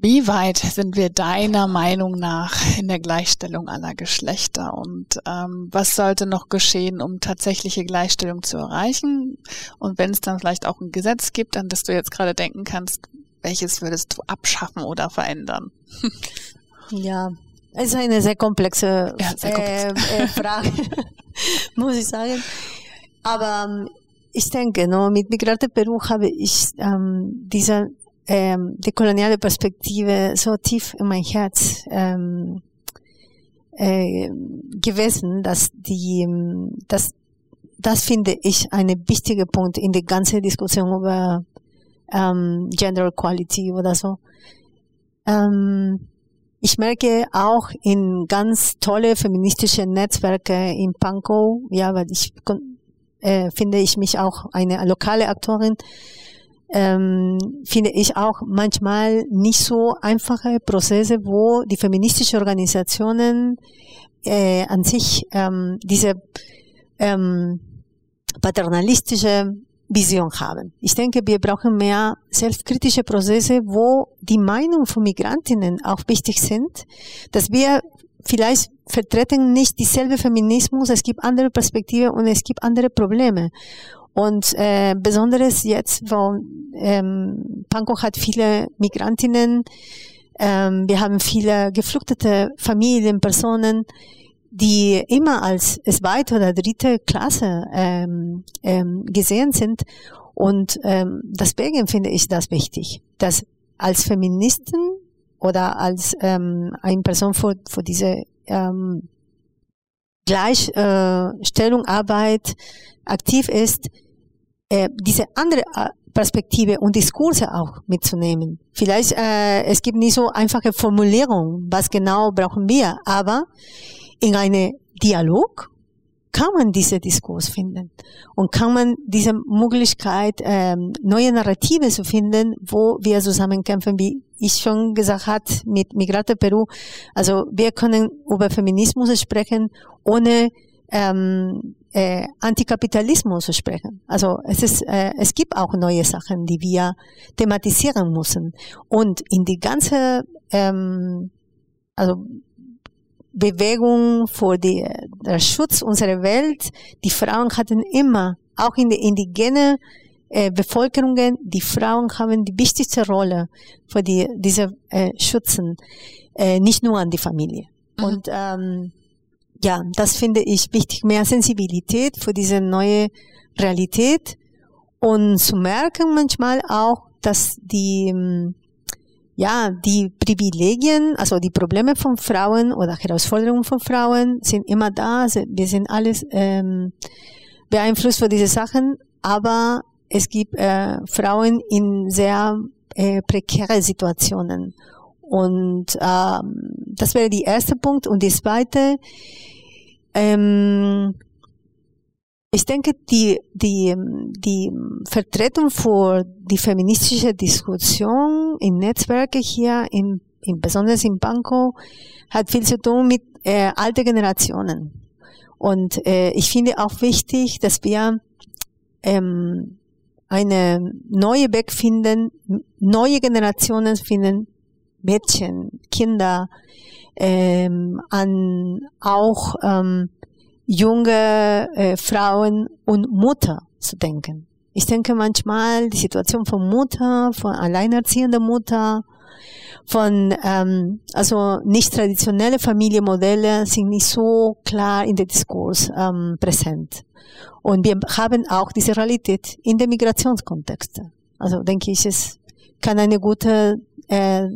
Wie weit sind wir deiner Meinung nach in der Gleichstellung aller Geschlechter und ähm, was sollte noch geschehen, um tatsächliche Gleichstellung zu erreichen? Und wenn es dann vielleicht auch ein Gesetz gibt, an das du jetzt gerade denken kannst, welches würdest du abschaffen oder verändern? Ja, es ist eine sehr komplexe, ja, sehr komplex. äh, äh, Frage, muss ich sagen. Aber ähm, ich denke, no, mit Migrate Peru habe ich ähm, diese ähm, die koloniale Perspektive so tief in mein Herz ähm, äh, gewesen, dass die, ähm, das, das finde ich ein wichtiger Punkt in der ganzen Diskussion über ähm, Gender Equality oder so. Ähm, ich merke auch in ganz tolle feministische Netzwerke in Pankow, ja, weil ich äh, finde ich mich auch eine lokale Aktorin, ähm, finde ich auch manchmal nicht so einfache Prozesse, wo die feministischen Organisationen äh, an sich ähm, diese ähm, paternalistische Vision haben. Ich denke, wir brauchen mehr selbstkritische Prozesse, wo die Meinung von Migrantinnen auch wichtig sind, dass wir vielleicht vertreten nicht dieselbe Feminismus, es gibt andere Perspektiven und es gibt andere Probleme. Und äh, besonders jetzt, wo ähm, Pankow hat viele Migrantinnen, ähm, wir haben viele geflüchtete Familien, Personen, die immer als zweite oder dritte Klasse ähm, ähm, gesehen sind. Und ähm, deswegen finde ich das wichtig, dass als Feministen oder als ähm, eine Person für, für diese ähm, Gleichstellung äh, Arbeit aktiv ist, äh, diese andere äh, Perspektive und Diskurse auch mitzunehmen. Vielleicht äh, es gibt nicht so einfache Formulierungen, was genau brauchen wir, aber in einem Dialog kann man diese Diskurs finden und kann man diese Möglichkeit, ähm, neue Narrative zu finden, wo wir zusammen kämpfen, wie ich schon gesagt hat mit Migrate Peru. Also wir können über Feminismus sprechen, ohne ähm, äh, Antikapitalismus sprechen. Also es ist, äh, es gibt auch neue Sachen, die wir thematisieren müssen. Und in die ganze, ähm, also Bewegung für die, der Schutz unserer Welt. Die Frauen hatten immer, auch in den indigenen äh, Bevölkerungen, die Frauen haben die wichtigste Rolle für die, diese äh, Schützen, äh, nicht nur an die Familie. Mhm. Und ähm, ja, das finde ich wichtig, mehr Sensibilität für diese neue Realität und zu merken manchmal auch, dass die ähm, ja, die Privilegien, also die Probleme von Frauen oder Herausforderungen von Frauen sind immer da. Wir sind alles ähm, beeinflusst von diesen Sachen, aber es gibt äh, Frauen in sehr äh, prekäre Situationen. Und ähm, das wäre der erste Punkt. Und die zweite, ähm, ich denke, die, die, die Vertretung für die feministische Diskussion in Netzwerke hier, in, in, besonders in Banco, hat viel zu tun mit äh, alten Generationen. Und äh, ich finde auch wichtig, dass wir ähm, eine neue Weg finden, neue Generationen finden, Mädchen, Kinder, ähm, an auch ähm, junge äh, Frauen und Mutter zu denken. Ich denke manchmal die Situation von Mutter, von alleinerziehender Mutter, von ähm, also nicht traditionelle Familienmodelle sind nicht so klar in der Diskurs ähm, präsent. Und wir haben auch diese Realität in der Migrationskontext. Also denke ich, es kann eine gute äh,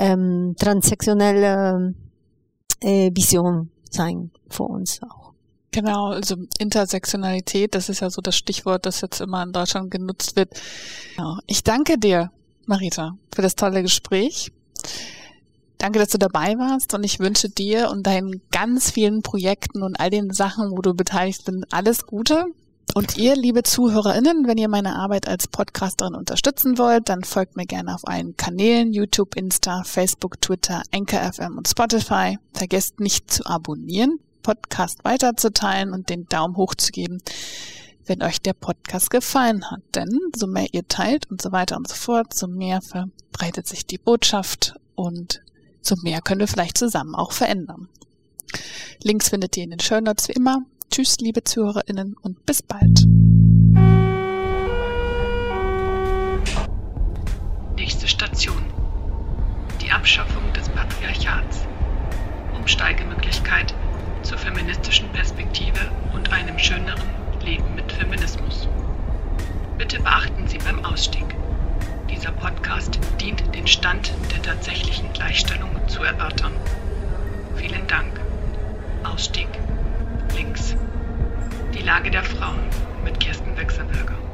ähm, transsektionelle äh, Vision sein für uns auch. Genau, also Intersektionalität, das ist ja so das Stichwort, das jetzt immer in Deutschland genutzt wird. Genau. Ich danke dir, Marita, für das tolle Gespräch. Danke, dass du dabei warst und ich wünsche dir und deinen ganz vielen Projekten und all den Sachen, wo du beteiligt bist, alles Gute. Und ihr, liebe ZuhörerInnen, wenn ihr meine Arbeit als Podcasterin unterstützen wollt, dann folgt mir gerne auf allen Kanälen, YouTube, Insta, Facebook, Twitter, Anchor und Spotify. Vergesst nicht zu abonnieren, Podcast weiterzuteilen und den Daumen hoch zu geben, wenn euch der Podcast gefallen hat. Denn so mehr ihr teilt und so weiter und so fort, so mehr verbreitet sich die Botschaft und so mehr können wir vielleicht zusammen auch verändern. Links findet ihr in den Show Notes wie immer. Tschüss, liebe ZuhörerInnen und bis bald. Nächste Station. Die Abschaffung des Patriarchats. Umsteigemöglichkeit zur feministischen Perspektive und einem schöneren Leben mit Feminismus. Bitte beachten Sie beim Ausstieg. Dieser Podcast dient den Stand der tatsächlichen Gleichstellung zu erörtern. Vielen Dank. Ausstieg. Links. Die Lage der Frauen mit Kirsten Wechselberger.